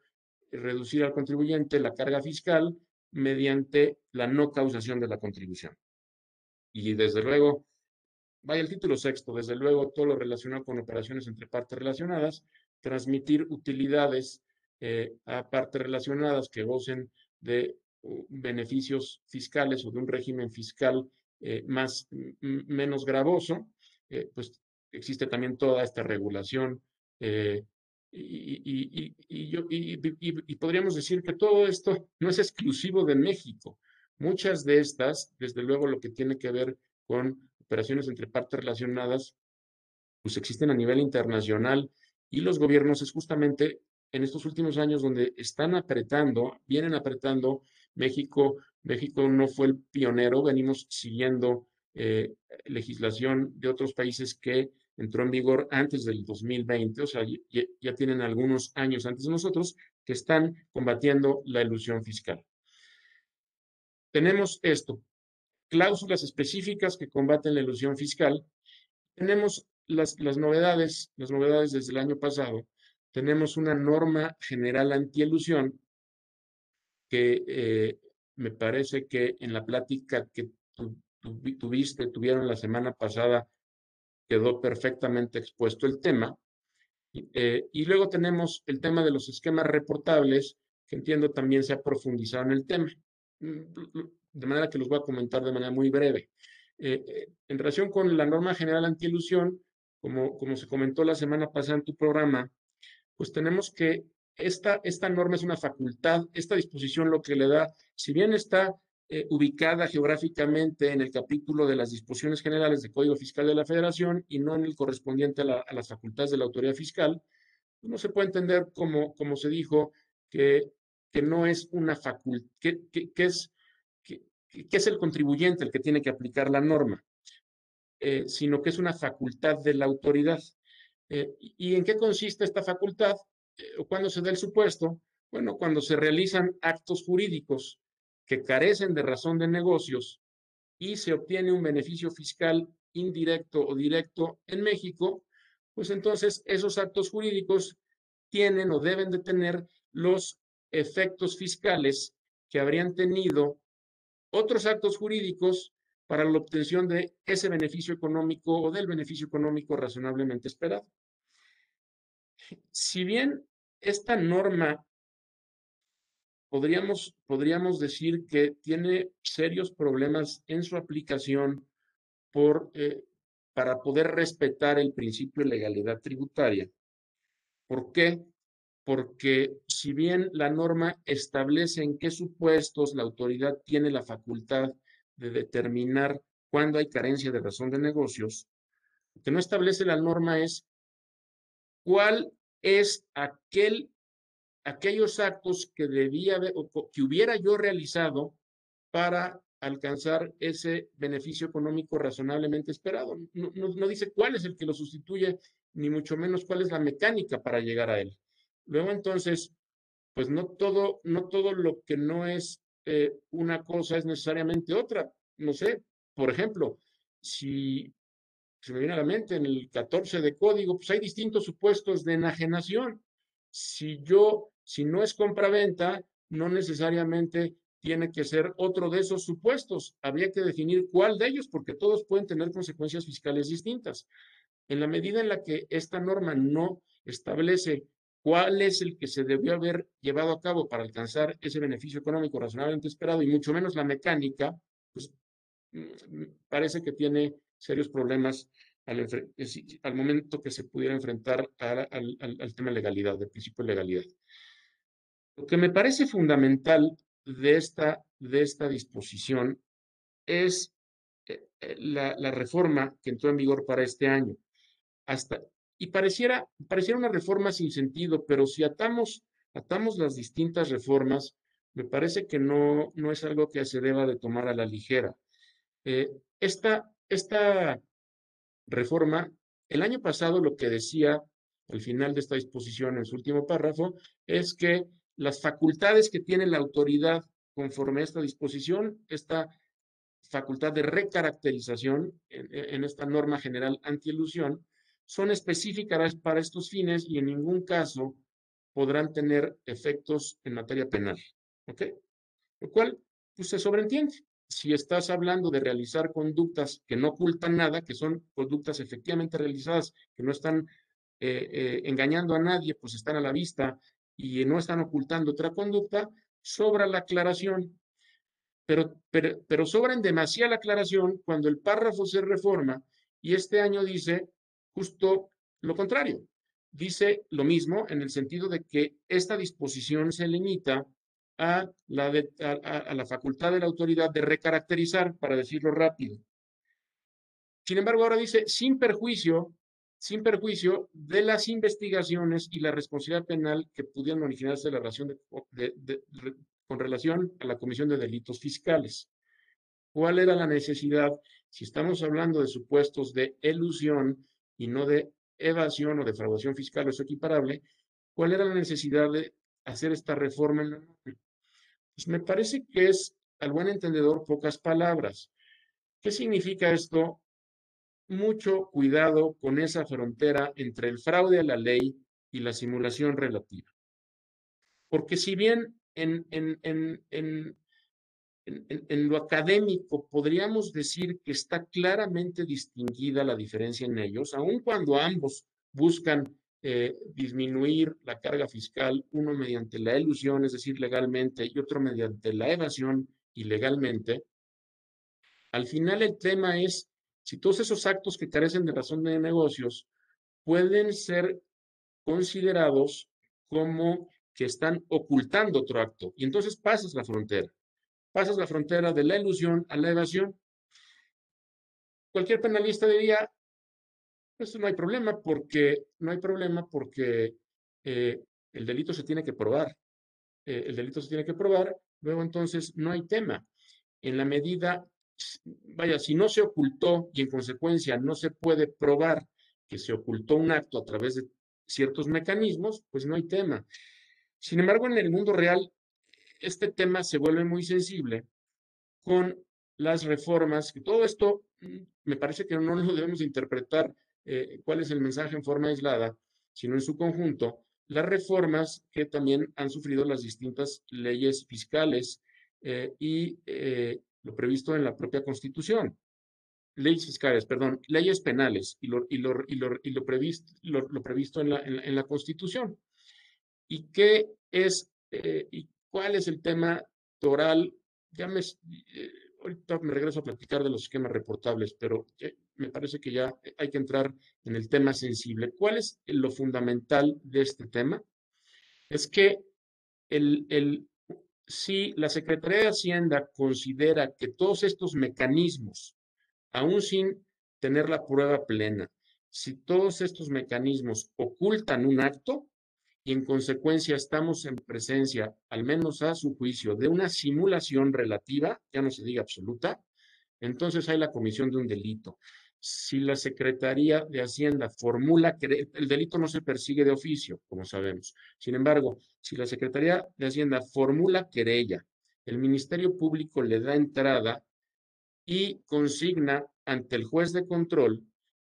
reducir al contribuyente la carga fiscal mediante la no causación de la contribución. Y desde luego, vaya el título sexto, desde luego todo lo relacionado con operaciones entre partes relacionadas, transmitir utilidades eh, a partes relacionadas que gocen de beneficios fiscales o de un régimen fiscal eh, más menos gravoso, eh, pues existe también toda esta regulación y, y, y, podríamos decir que todo esto no es exclusivo de México. Muchas de estas, desde luego lo que tiene que ver con operaciones entre partes relacionadas, pues existen a nivel internacional y los gobiernos es justamente en estos últimos años donde están apretando, vienen apretando, México, México no fue el pionero, venimos siguiendo eh, legislación de otros países que entró en vigor antes del 2020, o sea, ya, tienen algunos años antes de nosotros, que están combatiendo la ilusión fiscal. Tenemos esto, cláusulas específicas que combaten la ilusión fiscal. Tenemos las, las novedades, las novedades desde el año pasado, tenemos una norma general antielusión que eh, me parece que en la plática que tuviste, tuvieron la semana pasada, quedó perfectamente expuesto el tema. Eh, y luego tenemos el tema de los esquemas reportables, que entiendo también se ha profundizado en el tema. Mm, de manera que los voy a comentar de manera muy breve. Eh, en relación con la norma general antielusión, como, como se comentó la semana pasada en tu programa, pues tenemos que esta, esta norma es una facultad, esta disposición lo que le da, si bien está eh, ubicada geográficamente en el capítulo de las disposiciones generales del Código Fiscal de la Federación y no en el correspondiente a, las facultades de la autoridad fiscal, pues no se puede entender como, como se dijo que, que no es una facultad, que, que, es, que, es el contribuyente el que tiene que aplicar la norma, eh, sino que es una facultad de la autoridad. Eh, ¿Y en qué consiste esta facultad? Eh, ¿O cuándo se da el supuesto? Bueno, cuando se realizan actos jurídicos que carecen de razón de negocios y se obtiene un beneficio fiscal indirecto o directo en México, pues entonces esos actos jurídicos tienen o deben de tener los efectos fiscales que habrían tenido otros actos jurídicos para la obtención de ese beneficio económico o del beneficio económico razonablemente esperado. Si bien esta norma podríamos, podríamos decir que tiene serios problemas en su aplicación por, para poder respetar el principio de legalidad tributaria. ¿Por qué? Porque si bien la norma establece en qué supuestos la autoridad tiene la facultad de determinar cuándo hay carencia de razón de negocios, lo que no establece la norma es cuál es aquel, aquellos actos que debía que hubiera yo realizado para alcanzar ese beneficio económico razonablemente esperado. No, no, dice cuál es el que lo sustituye, ni mucho menos cuál es la mecánica para llegar a él. Luego entonces, pues no todo, no todo lo que no es eh, una cosa es necesariamente otra. No sé, por ejemplo, si se me viene a la mente en el 14 de código, pues hay distintos supuestos de enajenación. Si yo, si no es compraventa, no necesariamente tiene que ser otro de esos supuestos. Habría que definir cuál de ellos, porque todos pueden tener consecuencias fiscales distintas. En la medida en la que esta norma no establece cuál es el que se debió haber llevado a cabo para alcanzar ese beneficio económico razonablemente esperado y mucho menos la mecánica, pues mm, parece que tiene serios problemas al, al momento que se pudiera enfrentar al, al, tema de legalidad, del principio de legalidad. Lo que me parece fundamental de esta, de esta disposición es eh, eh, la, reforma que entró en vigor para este año. Hasta, y pareciera, pareciera una reforma sin sentido, pero si atamos, atamos las distintas reformas, me parece que no, no es algo que se deba de tomar a la ligera. Eh, esta, esta reforma, el año pasado lo que decía al final de esta disposición en su último párrafo es que las facultades que tiene la autoridad conforme a esta disposición, esta facultad de recaracterización en, esta norma general antielusión, son específicas para estos fines y en ningún caso podrán tener efectos en materia penal. ¿Ok? Lo cual pues, se sobreentiende. Si estás hablando de realizar conductas que no ocultan nada, que son conductas efectivamente realizadas, que no están eh, eh, engañando a nadie, pues están a la vista y no están ocultando otra conducta, sobra la aclaración. Pero, pero, sobra en demasiada la aclaración cuando el párrafo se reforma y este año dice justo lo contrario. Dice lo mismo en el sentido de que esta disposición se limita a la, a la facultad de la autoridad de recaracterizar, para decirlo rápido. Sin embargo, ahora dice, sin perjuicio sin perjuicio de las investigaciones y la responsabilidad penal que pudieran originarse la relación con relación a la comisión de delitos fiscales. ¿Cuál era la necesidad? Si estamos hablando de supuestos de elusión y no de evasión o defraudación fiscal o es equiparable, ¿cuál era la necesidad de hacer esta reforma en la Pues me parece que es, al buen entendedor, pocas palabras. ¿Qué significa esto? Mucho cuidado con esa frontera entre el fraude a la ley y la simulación relativa. Porque si bien en, en, en, en, lo académico podríamos decir que está claramente distinguida la diferencia en ellos, aun cuando ambos buscan eh, disminuir la carga fiscal, uno mediante la ilusión, es decir, legalmente, y otro mediante la evasión ilegalmente, al final el tema es si todos esos actos que carecen de razón de negocios pueden ser considerados como que están ocultando otro acto. Y entonces pasas la frontera. Pasas la frontera de la ilusión a la evasión. Cualquier penalista diría, pues no hay problema porque no hay problema porque eh, el delito se tiene que probar. Eh, el delito se tiene que probar, luego entonces no hay tema. En la medida vaya, si no se ocultó y en consecuencia no se puede probar que se ocultó un acto a través de ciertos mecanismos, pues no hay tema. Sin embargo, en el mundo real, este tema se vuelve muy sensible con las reformas, que todo esto mm, me parece que no lo debemos interpretar eh, cuál es el mensaje en forma aislada, sino en su conjunto, las reformas que también han sufrido las distintas leyes fiscales eh, y eh, lo previsto en la propia Constitución. Leyes fiscales, perdón, leyes penales y lo, y lo, y lo, y lo previsto, lo, previsto en la, en, la, Constitución. ¿Y qué es, eh, y cuál es el tema toral? Ya me, eh, ahorita me regreso a platicar de los esquemas reportables, pero me parece que ya hay que entrar en el tema sensible. ¿Cuál es lo fundamental de este tema? Es que el, el, si la Secretaría de Hacienda considera que todos estos mecanismos, aún sin tener la prueba plena, si todos estos mecanismos ocultan un acto y en consecuencia estamos en presencia, al menos a su juicio, de una simulación relativa, ya no se diga absoluta, entonces hay la comisión de un delito. Si la Secretaría de Hacienda formula que el delito no se persigue de oficio, como sabemos. Sin embargo, si la Secretaría de Hacienda formula querella, el Ministerio Público le da entrada y consigna ante el juez de control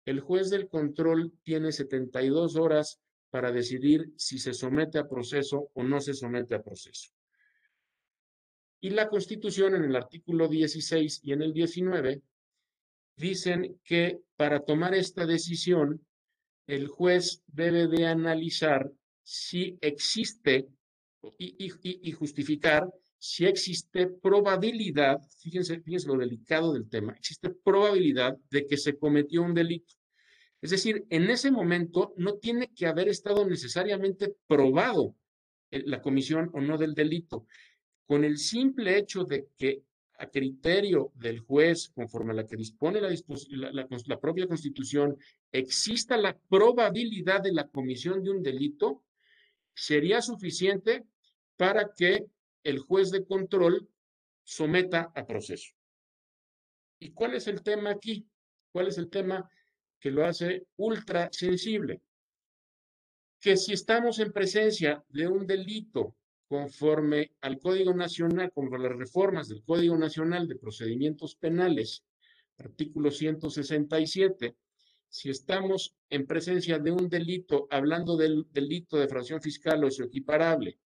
el juez del control tiene 72 horas para decidir si se somete a proceso o no se somete a proceso. Y la Constitución en el artículo 16 y en el 19 dicen que para tomar esta decisión, el juez debe de analizar si existe y, justificar si existe probabilidad, fíjense, fíjense lo delicado del tema, existe probabilidad de que se cometió un delito. Es decir, en ese momento no tiene que haber estado necesariamente probado la comisión o no del delito. Con el simple hecho de que a criterio del juez, conforme a la que dispone la, la, propia constitución, exista la probabilidad de la comisión de un delito, sería suficiente para que el juez de control someta a proceso. ¿Y cuál es el tema aquí? ¿Cuál es el tema que lo hace ultra sensible? Que si estamos en presencia de un delito conforme al Código Nacional, conforme las reformas del Código Nacional de Procedimientos Penales, artículo 167, si estamos en presencia de un delito, hablando del delito de fracción fiscal o su equiparable,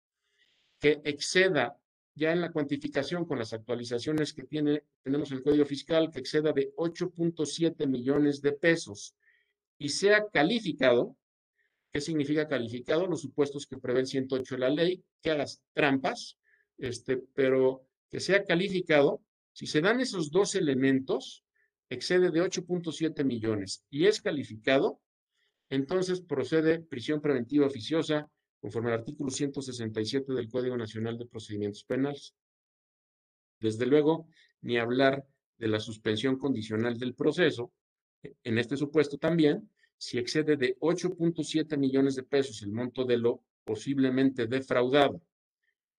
que exceda ya en la cuantificación con las actualizaciones que tiene, tenemos el Código Fiscal, que exceda de 8.7 millones de pesos y sea calificado, ¿qué significa calificado? Los supuestos que prevé el 108 de la ley, que hagas trampas, este, pero que sea calificado, si se dan esos dos elementos, excede de 8.7 millones y es calificado, entonces procede prisión preventiva oficiosa conforme al artículo 167 del Código Nacional de Procedimientos Penales. Desde luego, ni hablar de la suspensión condicional del proceso. En este supuesto también, si excede de 8.7 millones de pesos el monto de lo posiblemente defraudado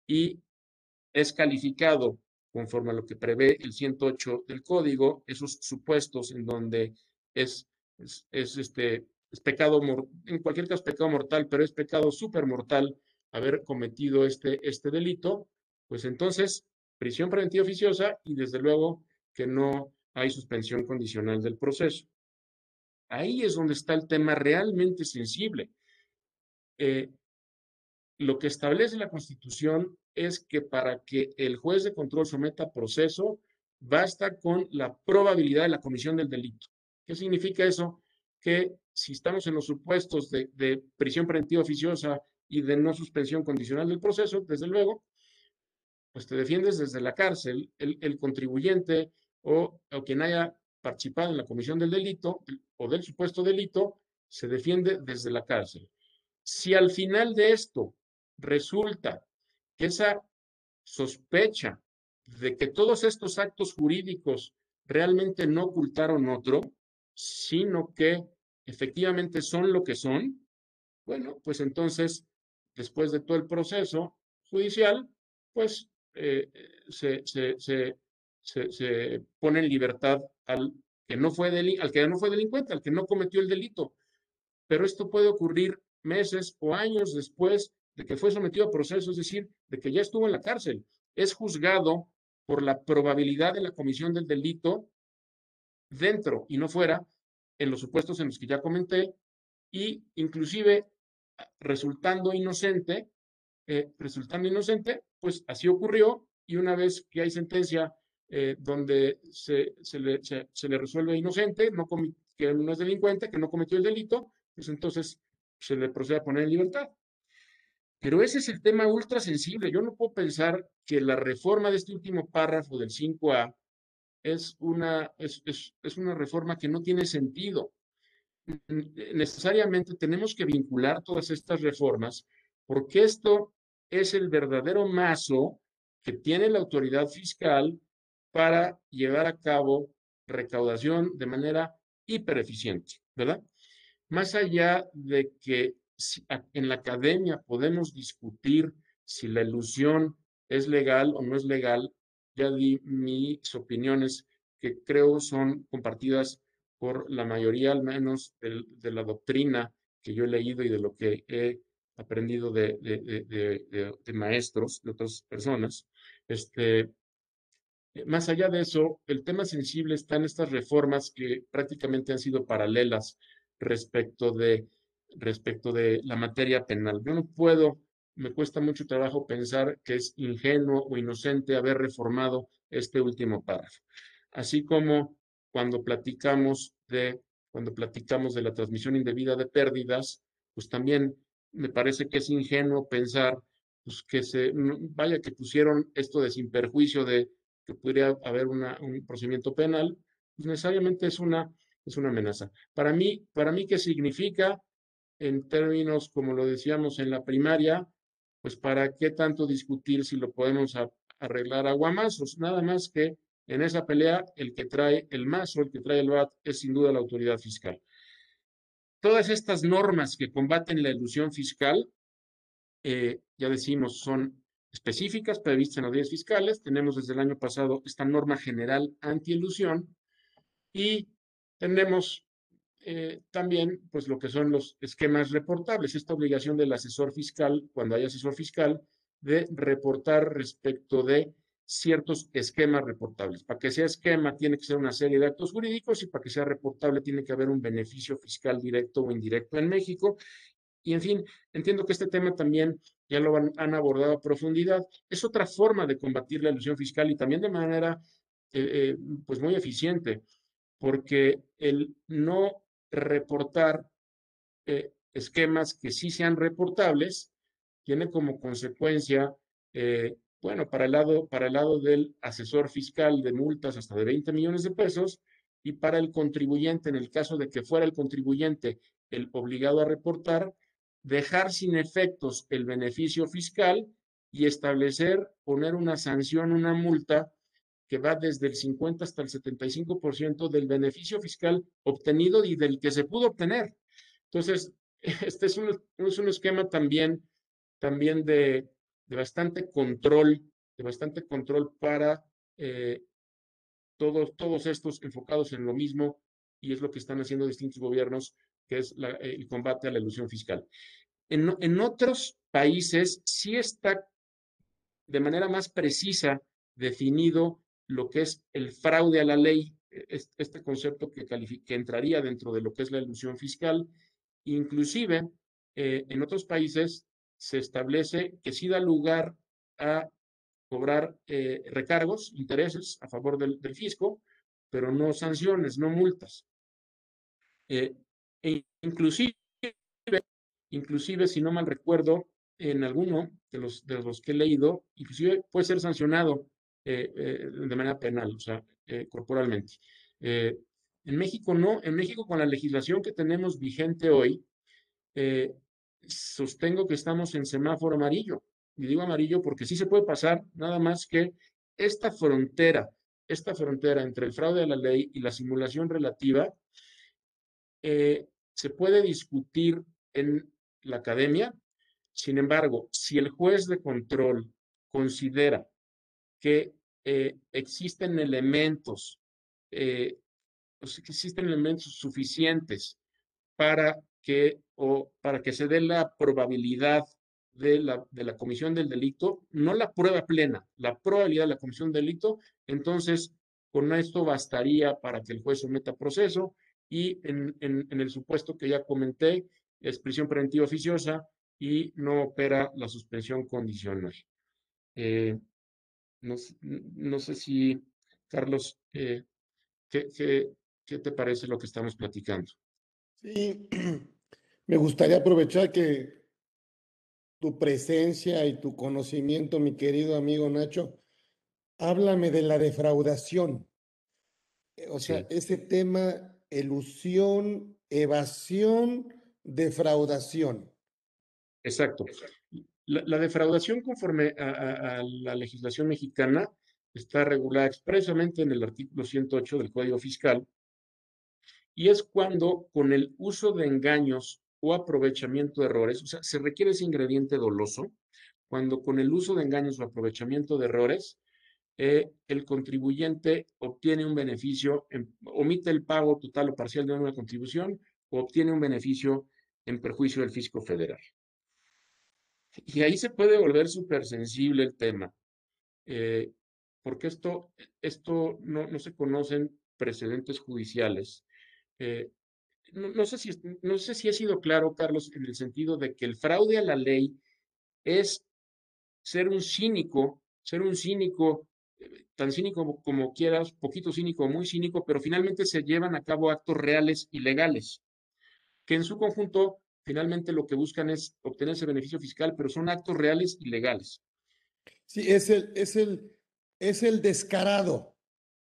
y es calificado conforme a lo que prevé el 108 del código, esos supuestos en donde es, es, es este, es pecado, en cualquier caso pecado mortal, pero es pecado súper mortal haber cometido este, este delito, pues entonces prisión preventiva oficiosa y desde luego que no hay suspensión condicional del proceso. Ahí es donde está el tema realmente sensible. Eh, lo que establece la Constitución es que para que el juez de control someta proceso, basta con la probabilidad de la comisión del delito. ¿Qué significa eso? Que si estamos en los supuestos de, prisión preventiva oficiosa y de no suspensión condicional del proceso, desde luego, pues te defiendes desde la cárcel, el, contribuyente o, o, quien haya participado en la comisión del delito o del supuesto delito, se defiende desde la cárcel. Si al final de esto resulta que esa sospecha de que todos estos actos jurídicos realmente no ocultaron otro, sino que efectivamente son lo que son, bueno, pues entonces, después de todo el proceso judicial, pues eh, se, se, se, se, pone en libertad al que, no fue al que no fue delincuente, al que no cometió el delito. Pero esto puede ocurrir meses o años después de que fue sometido a proceso, es decir, de que ya estuvo en la cárcel. Es juzgado por la probabilidad de la comisión del delito dentro y no fuera en los supuestos en los que ya comenté, y inclusive resultando inocente, eh, resultando inocente, pues así ocurrió, y una vez que hay sentencia eh, donde se, se, le, se, le, resuelve inocente, no que no es delincuente, que no cometió el delito, pues entonces se le procede a poner en libertad. Pero ese es el tema ultra sensible. Yo no puedo pensar que la reforma de este último párrafo del 5A es una, es, es una reforma que no tiene sentido. Necesariamente tenemos que vincular todas estas reformas porque esto es el verdadero mazo que tiene la autoridad fiscal para llevar a cabo recaudación de manera hipereficiente, ¿verdad? Más allá de que en la academia podemos discutir si la ilusión es legal o no es legal, ya di mis opiniones que creo son compartidas por la mayoría, al menos, de, la doctrina que yo he leído y de lo que he aprendido de, de maestros, de otras personas. Este, más allá de eso, el tema sensible está en estas reformas que prácticamente han sido paralelas respecto de, respecto de la materia penal. Yo no puedo, me cuesta mucho trabajo pensar que es ingenuo o inocente haber reformado este último párrafo. Así como cuando platicamos de, cuando platicamos de la transmisión indebida de pérdidas, pues también me parece que es ingenuo pensar pues que se, vaya que pusieron esto de sin perjuicio de que podría haber un procedimiento penal, pues necesariamente es una es una amenaza. Para mí, para mí, ¿qué significa en términos, como lo decíamos en la primaria? Pues para qué tanto discutir si lo podemos arreglar a guamazos, nada más que en esa pelea el que trae el mazo, el que trae el BAT, es sin duda la autoridad fiscal. Todas estas normas que combaten la ilusión fiscal, eh, ya decimos, son específicas previstas en las leyes fiscales. Tenemos desde el año pasado esta norma general anti-ilusión y tenemos eh, también pues lo que son los esquemas reportables, esta obligación del asesor fiscal, cuando hay asesor fiscal, de reportar respecto de ciertos esquemas reportables. Para que sea esquema tiene que ser una serie de actos jurídicos y para que sea reportable tiene que haber un beneficio fiscal directo o indirecto en México. Y en fin, entiendo que este tema también ya lo han, abordado a profundidad. Es otra forma de combatir la ilusión fiscal y también de manera eh, eh, pues muy eficiente porque el no reportar eh, esquemas que sí sean reportables tiene como consecuencia, bueno, para el, lado, para el lado del asesor fiscal de multas hasta de 20 millones de pesos y para el contribuyente, en el caso de que fuera el contribuyente el obligado a reportar, dejar sin efectos el beneficio fiscal y establecer, poner una sanción, una multa que va desde el 50 hasta el 75% del beneficio fiscal obtenido y del que se pudo obtener. Entonces, <laughs> este es un, es un esquema también, también de, de, bastante control, de bastante control para eh, todos, todos estos enfocados en lo mismo y es lo que están haciendo distintos gobiernos, que es el combate a la ilusión fiscal. En, en otros países sí está de manera más precisa definido lo que es el fraude a la ley, este concepto que, que entraría dentro de lo que es la ilusión fiscal. Inclusive, eh, en otros países se establece que sí da lugar a cobrar eh, recargos, intereses a favor del, fisco, pero no sanciones, no multas. Eh, e inclusive, inclusive, si no mal recuerdo, en alguno de los, de los que he leído, inclusive puede ser sancionado eh, eh, de manera penal, o sea, eh, corporalmente. en México no, en México con la legislación que tenemos vigente hoy, sostengo que estamos en semáforo amarillo. Y digo amarillo porque sí se puede pasar, nada más que esta frontera, esta frontera entre el fraude a la ley y la simulación relativa, se puede discutir en la academia. Sin embargo, si el juez de control considera que eh, existen elementos, eh, existen elementos suficientes para que, o para que se dé la probabilidad de la, de la comisión del delito, no la prueba plena, la probabilidad de la comisión del delito, entonces con esto bastaría para que el juez someta proceso y en, en, el supuesto que ya comenté, es prisión preventiva oficiosa y no opera la suspensión condicional. Eh, no, sé si, Carlos, eh, ¿qué, qué, te parece lo que estamos platicando? Sí, <clears throat> me gustaría aprovechar que tu presencia y tu conocimiento, mi querido amigo Nacho, háblame de la defraudación. O sea, ese tema, elusión, evasión, defraudación. Exacto. La, defraudación conforme a, la legislación mexicana está regulada expresamente en el artículo 108 del Código Fiscal y es cuando con el uso de engaños o aprovechamiento de errores, o sea, se requiere ese ingrediente doloso, cuando con el uso de engaños o aprovechamiento de errores, eh, el contribuyente obtiene un beneficio, omite el pago total o parcial de una contribución o obtiene un beneficio en perjuicio del fisco federal. Y ahí se puede volver súper sensible el tema, eh, porque esto, esto no, no, se conocen precedentes judiciales. Eh, no, sé si, no sé si ha sido claro, Carlos, en el sentido de que el fraude a la ley es ser un cínico, ser un cínico, tan cínico como quieras, poquito cínico, muy cínico, pero finalmente se llevan a cabo actos reales y legales, que en su conjunto finalmente lo que buscan es obtener ese beneficio fiscal, pero son actos reales y legales. Sí, es el, es el, es el descarado.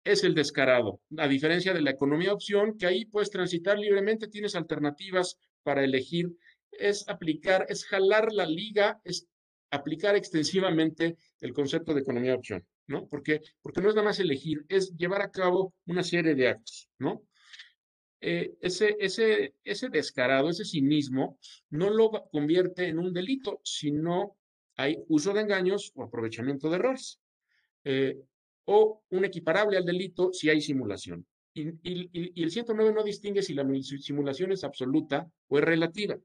Es el descarado, a diferencia de la economía opción, que ahí puedes transitar libremente, tienes alternativas para elegir, es aplicar, es jalar la liga, es aplicar extensivamente el concepto de economía opción, ¿no? Porque, porque no es nada más elegir, es llevar a cabo una serie de actos, ¿no? Eh, ese, ese, ese descarado, ese cinismo, no lo convierte en un delito, sino hay uso de engaños o aprovechamiento de errores. Eh, o un equiparable al delito si hay simulación. Y, y, el 109 no distingue si la simulación es absoluta o es relativa.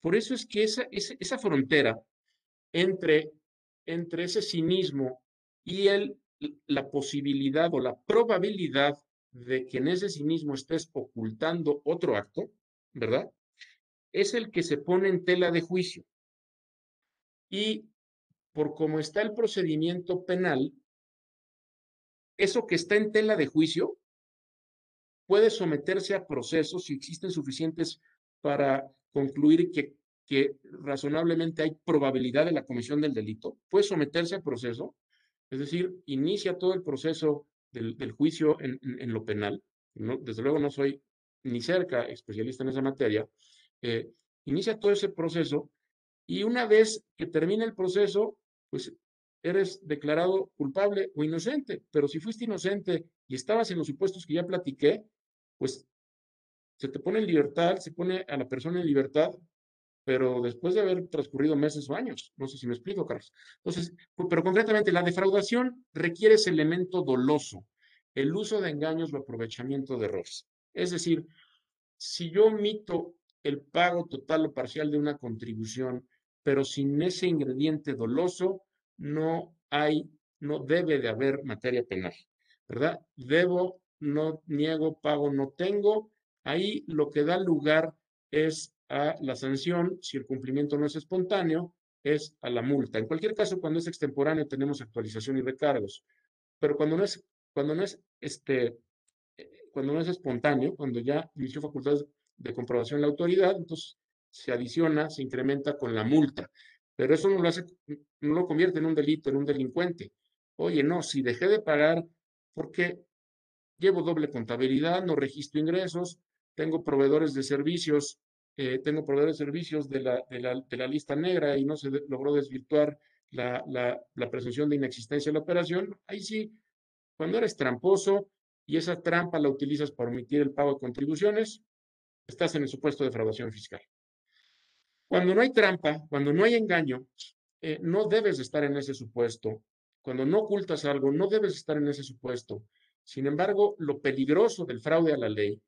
Por eso es que esa, esa, esa frontera entre, entre ese cinismo y el, la posibilidad o la probabilidad de que en ese cinismo estés ocultando otro acto, ¿verdad? Es el que se pone en tela de juicio. Y por cómo está el procedimiento penal, eso que está en tela de juicio puede someterse a procesos si existen suficientes para concluir que, que razonablemente hay probabilidad de la comisión del delito, puede someterse a proceso, es decir, inicia todo el proceso del, juicio en, lo penal, no, desde luego no soy ni cerca especialista en esa materia, eh, inicia todo ese proceso y una vez que termina el proceso, pues eres declarado culpable o inocente, pero si fuiste inocente y estabas en los supuestos que ya platiqué, pues se te pone en libertad, se pone a la persona en libertad pero después de haber transcurrido meses o años. No sé si me explico, Carlos. Entonces, pero concretamente, la defraudación requiere ese elemento doloso, el uso de engaños o aprovechamiento de errores. Es decir, si yo omito el pago total o parcial de una contribución, pero sin ese ingrediente doloso, no hay, no debe de haber materia penal, ¿verdad? Debo, no niego, pago, no tengo. Ahí lo que da lugar es a la sanción, si el cumplimiento no es espontáneo, es a la multa. En cualquier caso, cuando es extemporáneo, tenemos actualización y recargos. Pero cuando no es, cuando no es, este, eh, cuando no es espontáneo, cuando ya inició facultades de comprobación la autoridad, entonces se adiciona, se incrementa con la multa. Pero eso no lo hace, no lo convierte en un delito, en un delincuente. Oye, no, si dejé de pagar porque llevo doble contabilidad, no registro ingresos, tengo proveedores de servicios eh, tengo proveedores de servicios de la, de, la, de la, lista negra y no se logró desvirtuar la, la, presunción de inexistencia de la operación, ahí sí, cuando eres tramposo y esa trampa la utilizas para omitir el pago de contribuciones, estás en el supuesto de defraudación fiscal. Cuando no hay trampa, cuando no hay engaño, eh, no debes estar en ese supuesto. Cuando no ocultas algo, no debes estar en ese supuesto. Sin embargo, lo peligroso del fraude a la ley,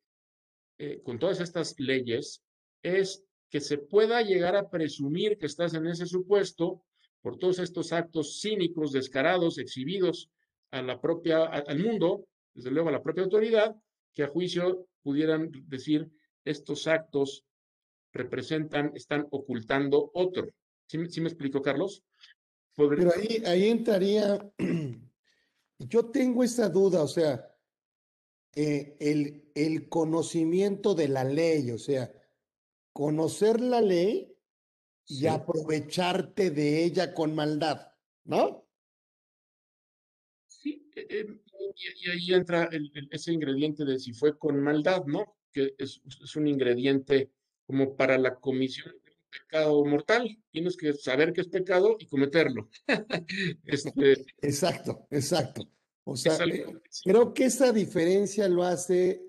eh, con todas estas leyes, es que se pueda llegar a presumir que estás en ese supuesto por todos estos actos cínicos, descarados, exhibidos a la propia, al mundo, desde luego a la propia autoridad, que a juicio pudieran decir estos actos representan, están ocultando otro. ¿Sí, me explico, Carlos? Pero ahí, ahí entraría, <clears throat> yo tengo esa duda, o sea, eh, el, el conocimiento de la ley, o sea, conocer la ley y aprovecharte de ella con maldad, ¿no? Sí, eh, eh, y, ahí entra ese ingrediente de si fue con maldad, ¿no? Que es, un ingrediente como para la comisión de un pecado mortal. Tienes que saber que es pecado y cometerlo. <laughs> Este, exacto, exacto. O sea, eh, creo que esa diferencia lo hace,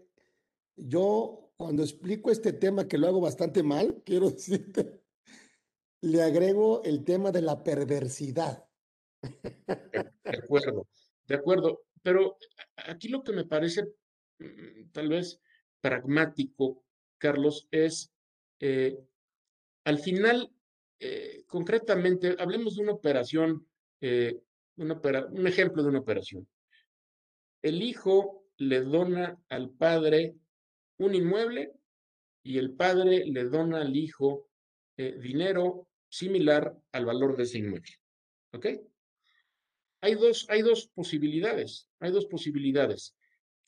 yo cuando explico este tema, que lo hago bastante mal, <laughs> quiero decirte, le agrego el tema de la perversidad. De acuerdo, de acuerdo. Pero aquí lo que me parece mm, tal vez pragmático, Carlos, es eh, al final, eh, concretamente, hablemos de una operación, eh, un ejemplo de una operación. El hijo le dona al padre un inmueble y el padre le dona al hijo dinero similar al valor de ese inmueble. ¿Ok? Hay dos, hay dos posibilidades, hay dos posibilidades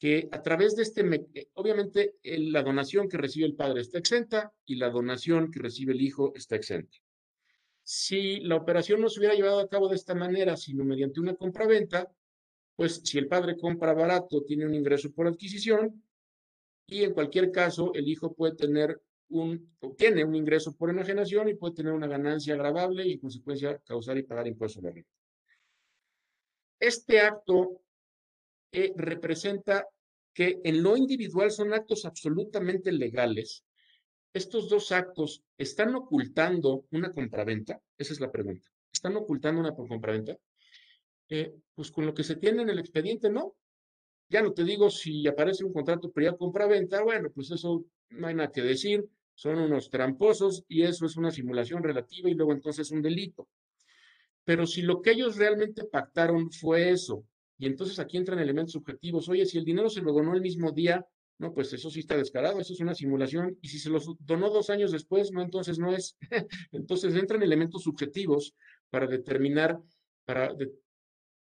que a través de este, eh, obviamente la donación que recibe el padre está exenta y la donación que recibe el hijo está exenta. Si la operación no se hubiera llevado a cabo de esta manera, sino mediante una compraventa, pues si el padre compra barato, tiene un ingreso por adquisición y en cualquier caso el hijo puede tener un, un ingreso por enajenación y puede tener una ganancia agravable y en consecuencia causar y pagar impuestos de renta. Este acto eh, representa que en lo individual son actos absolutamente legales. Estos dos actos están ocultando una compraventa, esa es la pregunta. ¿Están ocultando una compraventa? Eh, pues con lo que se tiene en el expediente, no. Ya no te digo si aparece un contrato previa compraventa, bueno, pues eso no hay nada que decir, son unos tramposos y eso es una simulación relativa y luego entonces un delito. Pero si lo que ellos realmente pactaron fue eso, y entonces aquí entran elementos subjetivos, oye, si el dinero se lo donó el mismo día, no, pues eso sí está descarado, eso es una simulación, y si se lo donó dos años después, no, entonces no es. <laughs> entonces entran elementos subjetivos para determinar, para,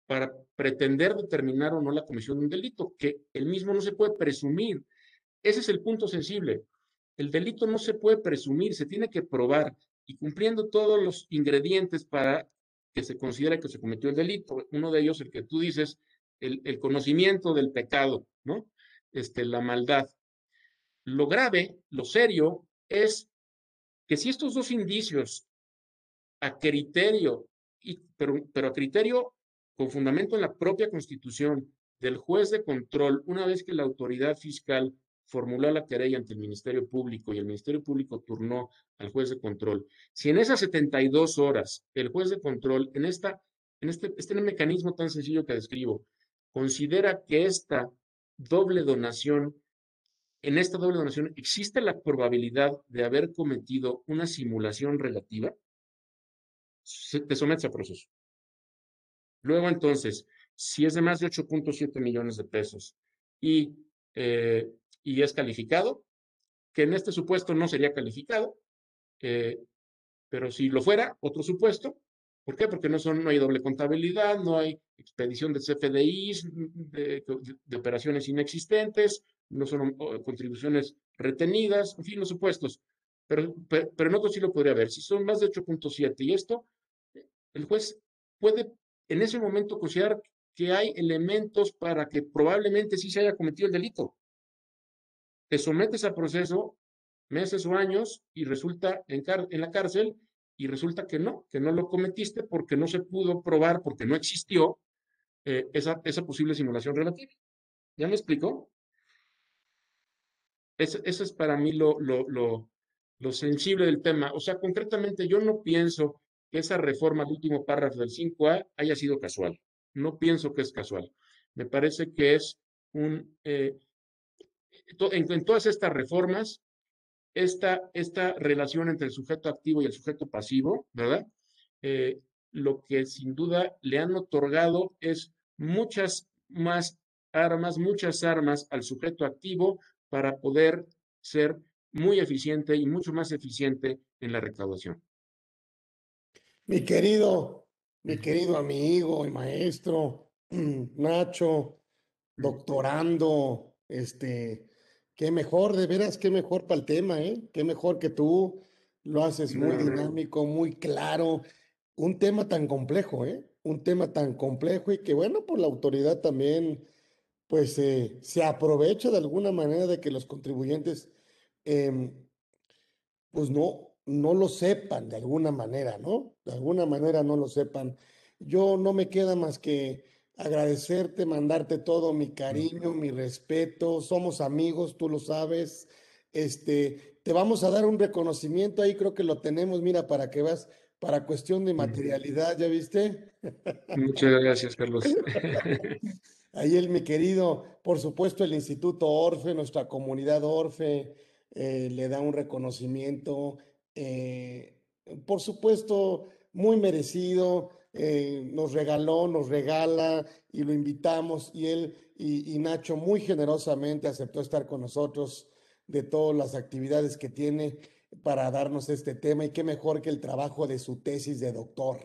para pretender determinar o no la comisión de un delito, que el mismo no se puede presumir. Ese es el punto sensible. El delito no se puede presumir, se tiene que probar y cumpliendo todos los ingredientes para que se considere que se cometió el delito. Uno de ellos, el que tú dices, el, conocimiento del pecado, ¿no? Este, la maldad. Lo grave, lo serio, es que si estos dos indicios a criterio, y, pero, pero a criterio con fundamento en la propia constitución del juez de control, una vez que la autoridad fiscal formuló la querella ante el Ministerio Público y el Ministerio Público turnó al juez de control, si en esas 72 horas el juez de control, en, esta, en este, este mecanismo tan sencillo que describo, considera que esta doble donación, en esta doble donación existe la probabilidad de haber cometido una simulación relativa, te sometes a proceso. Luego entonces, si es de más de 8.7 millones de pesos y eh, y es calificado, que en este supuesto no sería calificado, eh, pero si lo fuera, otro supuesto. ¿Por qué? Porque no, son, no hay doble contabilidad, no hay expedición de CFDIs, de, operaciones inexistentes, no son contribuciones retenidas, en fin, los supuestos. Pero, pero, en otros sí lo podría haber. Si son más de 8.7 y esto, el juez puede en ese momento considerar que hay elementos para que probablemente sí se haya cometido el delito te sometes a proceso meses o años y resulta en, la cárcel y resulta que no, que no lo cometiste porque no se pudo probar, porque no existió eh, esa, posible simulación relativa. ¿Ya me explico? Eso, es para mí lo, sensible del tema. O sea, concretamente yo no pienso que esa reforma al último párrafo del 5A haya sido casual. No pienso que es casual. Me parece que es un, eh, en, todas estas reformas, esta, esta relación entre el sujeto activo y el sujeto pasivo, ¿verdad? Eh, lo que sin duda le han otorgado es muchas más armas, muchas armas al sujeto activo para poder ser muy eficiente y mucho más eficiente en la recaudación. Mi querido, mi querido amigo y maestro, <clears throat> Nacho, doctorando, este, Qué mejor, de veras, qué mejor para el tema, ¿eh? Qué mejor que tú. Lo haces muy dinámico, muy claro. Un tema tan complejo, ¿eh? Un tema tan complejo y que, bueno, por la autoridad también pues eh, se aprovecha de alguna manera de que los contribuyentes em, pues no, no lo sepan de alguna manera, ¿no? De alguna manera no lo sepan. Yo no me queda más que agradecerte, mandarte todo mi cariño, mi respeto. Somos amigos, tú lo sabes. Este, te vamos a dar un reconocimiento ahí, creo que lo tenemos, mira, para que vas para cuestión de materialidad, ¿ya viste? Muchas gracias, Carlos. <laughs> Ahí el mi querido, por supuesto, el Instituto Orfe, nuestra comunidad Orfe, eh, le da un reconocimiento, eh, por supuesto, muy merecido. Eh, nos regaló, nos regala y lo invitamos y él y, Nacho muy generosamente aceptó estar con nosotros de todas las actividades que tiene para darnos este tema y qué mejor que el trabajo de su tesis de doctor.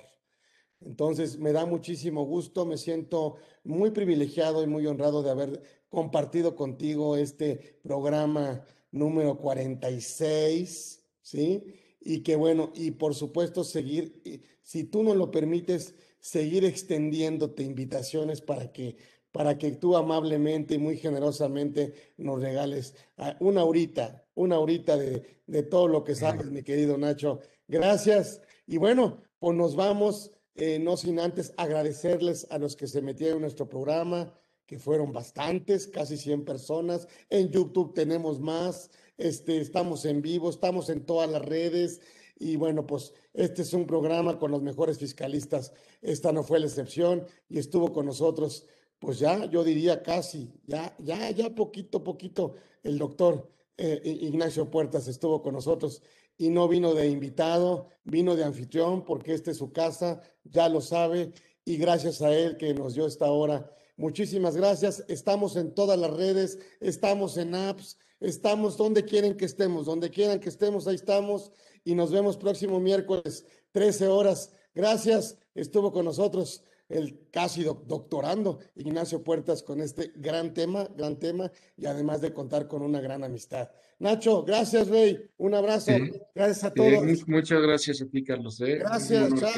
Entonces, me da muchísimo gusto, me siento muy privilegiado y muy honrado de haber compartido contigo este programa número 46, ¿sí? Y que bueno, y por supuesto seguir, si tú nos lo permites, seguir extendiéndote invitaciones para que para que tú amablemente y muy generosamente nos regales una horita, una horita de, de todo lo que sabes, mi querido Nacho. Gracias. Y bueno, pues nos vamos, eh, no sin antes agradecerles a los que se metieron en nuestro programa, que fueron bastantes, casi 100 personas. En YouTube tenemos más, este, estamos en vivo, estamos en todas las redes. Y bueno, pues este es un programa con los mejores fiscalistas. Esta no fue la excepción y estuvo con nosotros, pues ya, yo diría casi, ya, ya, ya poquito, poquito, el doctor eh, Ignacio Puertas estuvo con nosotros y no vino de invitado, vino de anfitrión porque esta es su casa, ya lo sabe y gracias a él que nos dio esta hora Muchísimas gracias. Estamos en todas las redes, estamos en apps, estamos donde quieren que estemos, donde quieran que estemos, ahí estamos. Y nos vemos próximo miércoles, 13 horas. Gracias. Estuvo con nosotros el casi doctorando Ignacio Puertas con este gran tema, gran tema, y además de contar con una gran amistad. Nacho, gracias, Rey. Un abrazo. Gracias a todos. muchas gracias a ti, Carlos. ¿eh? Gracias, chao.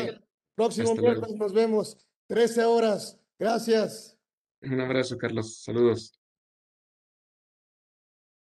Próximo miércoles nos vemos, 13 horas. Gracias. Un abrazo, Carlos. Saludos.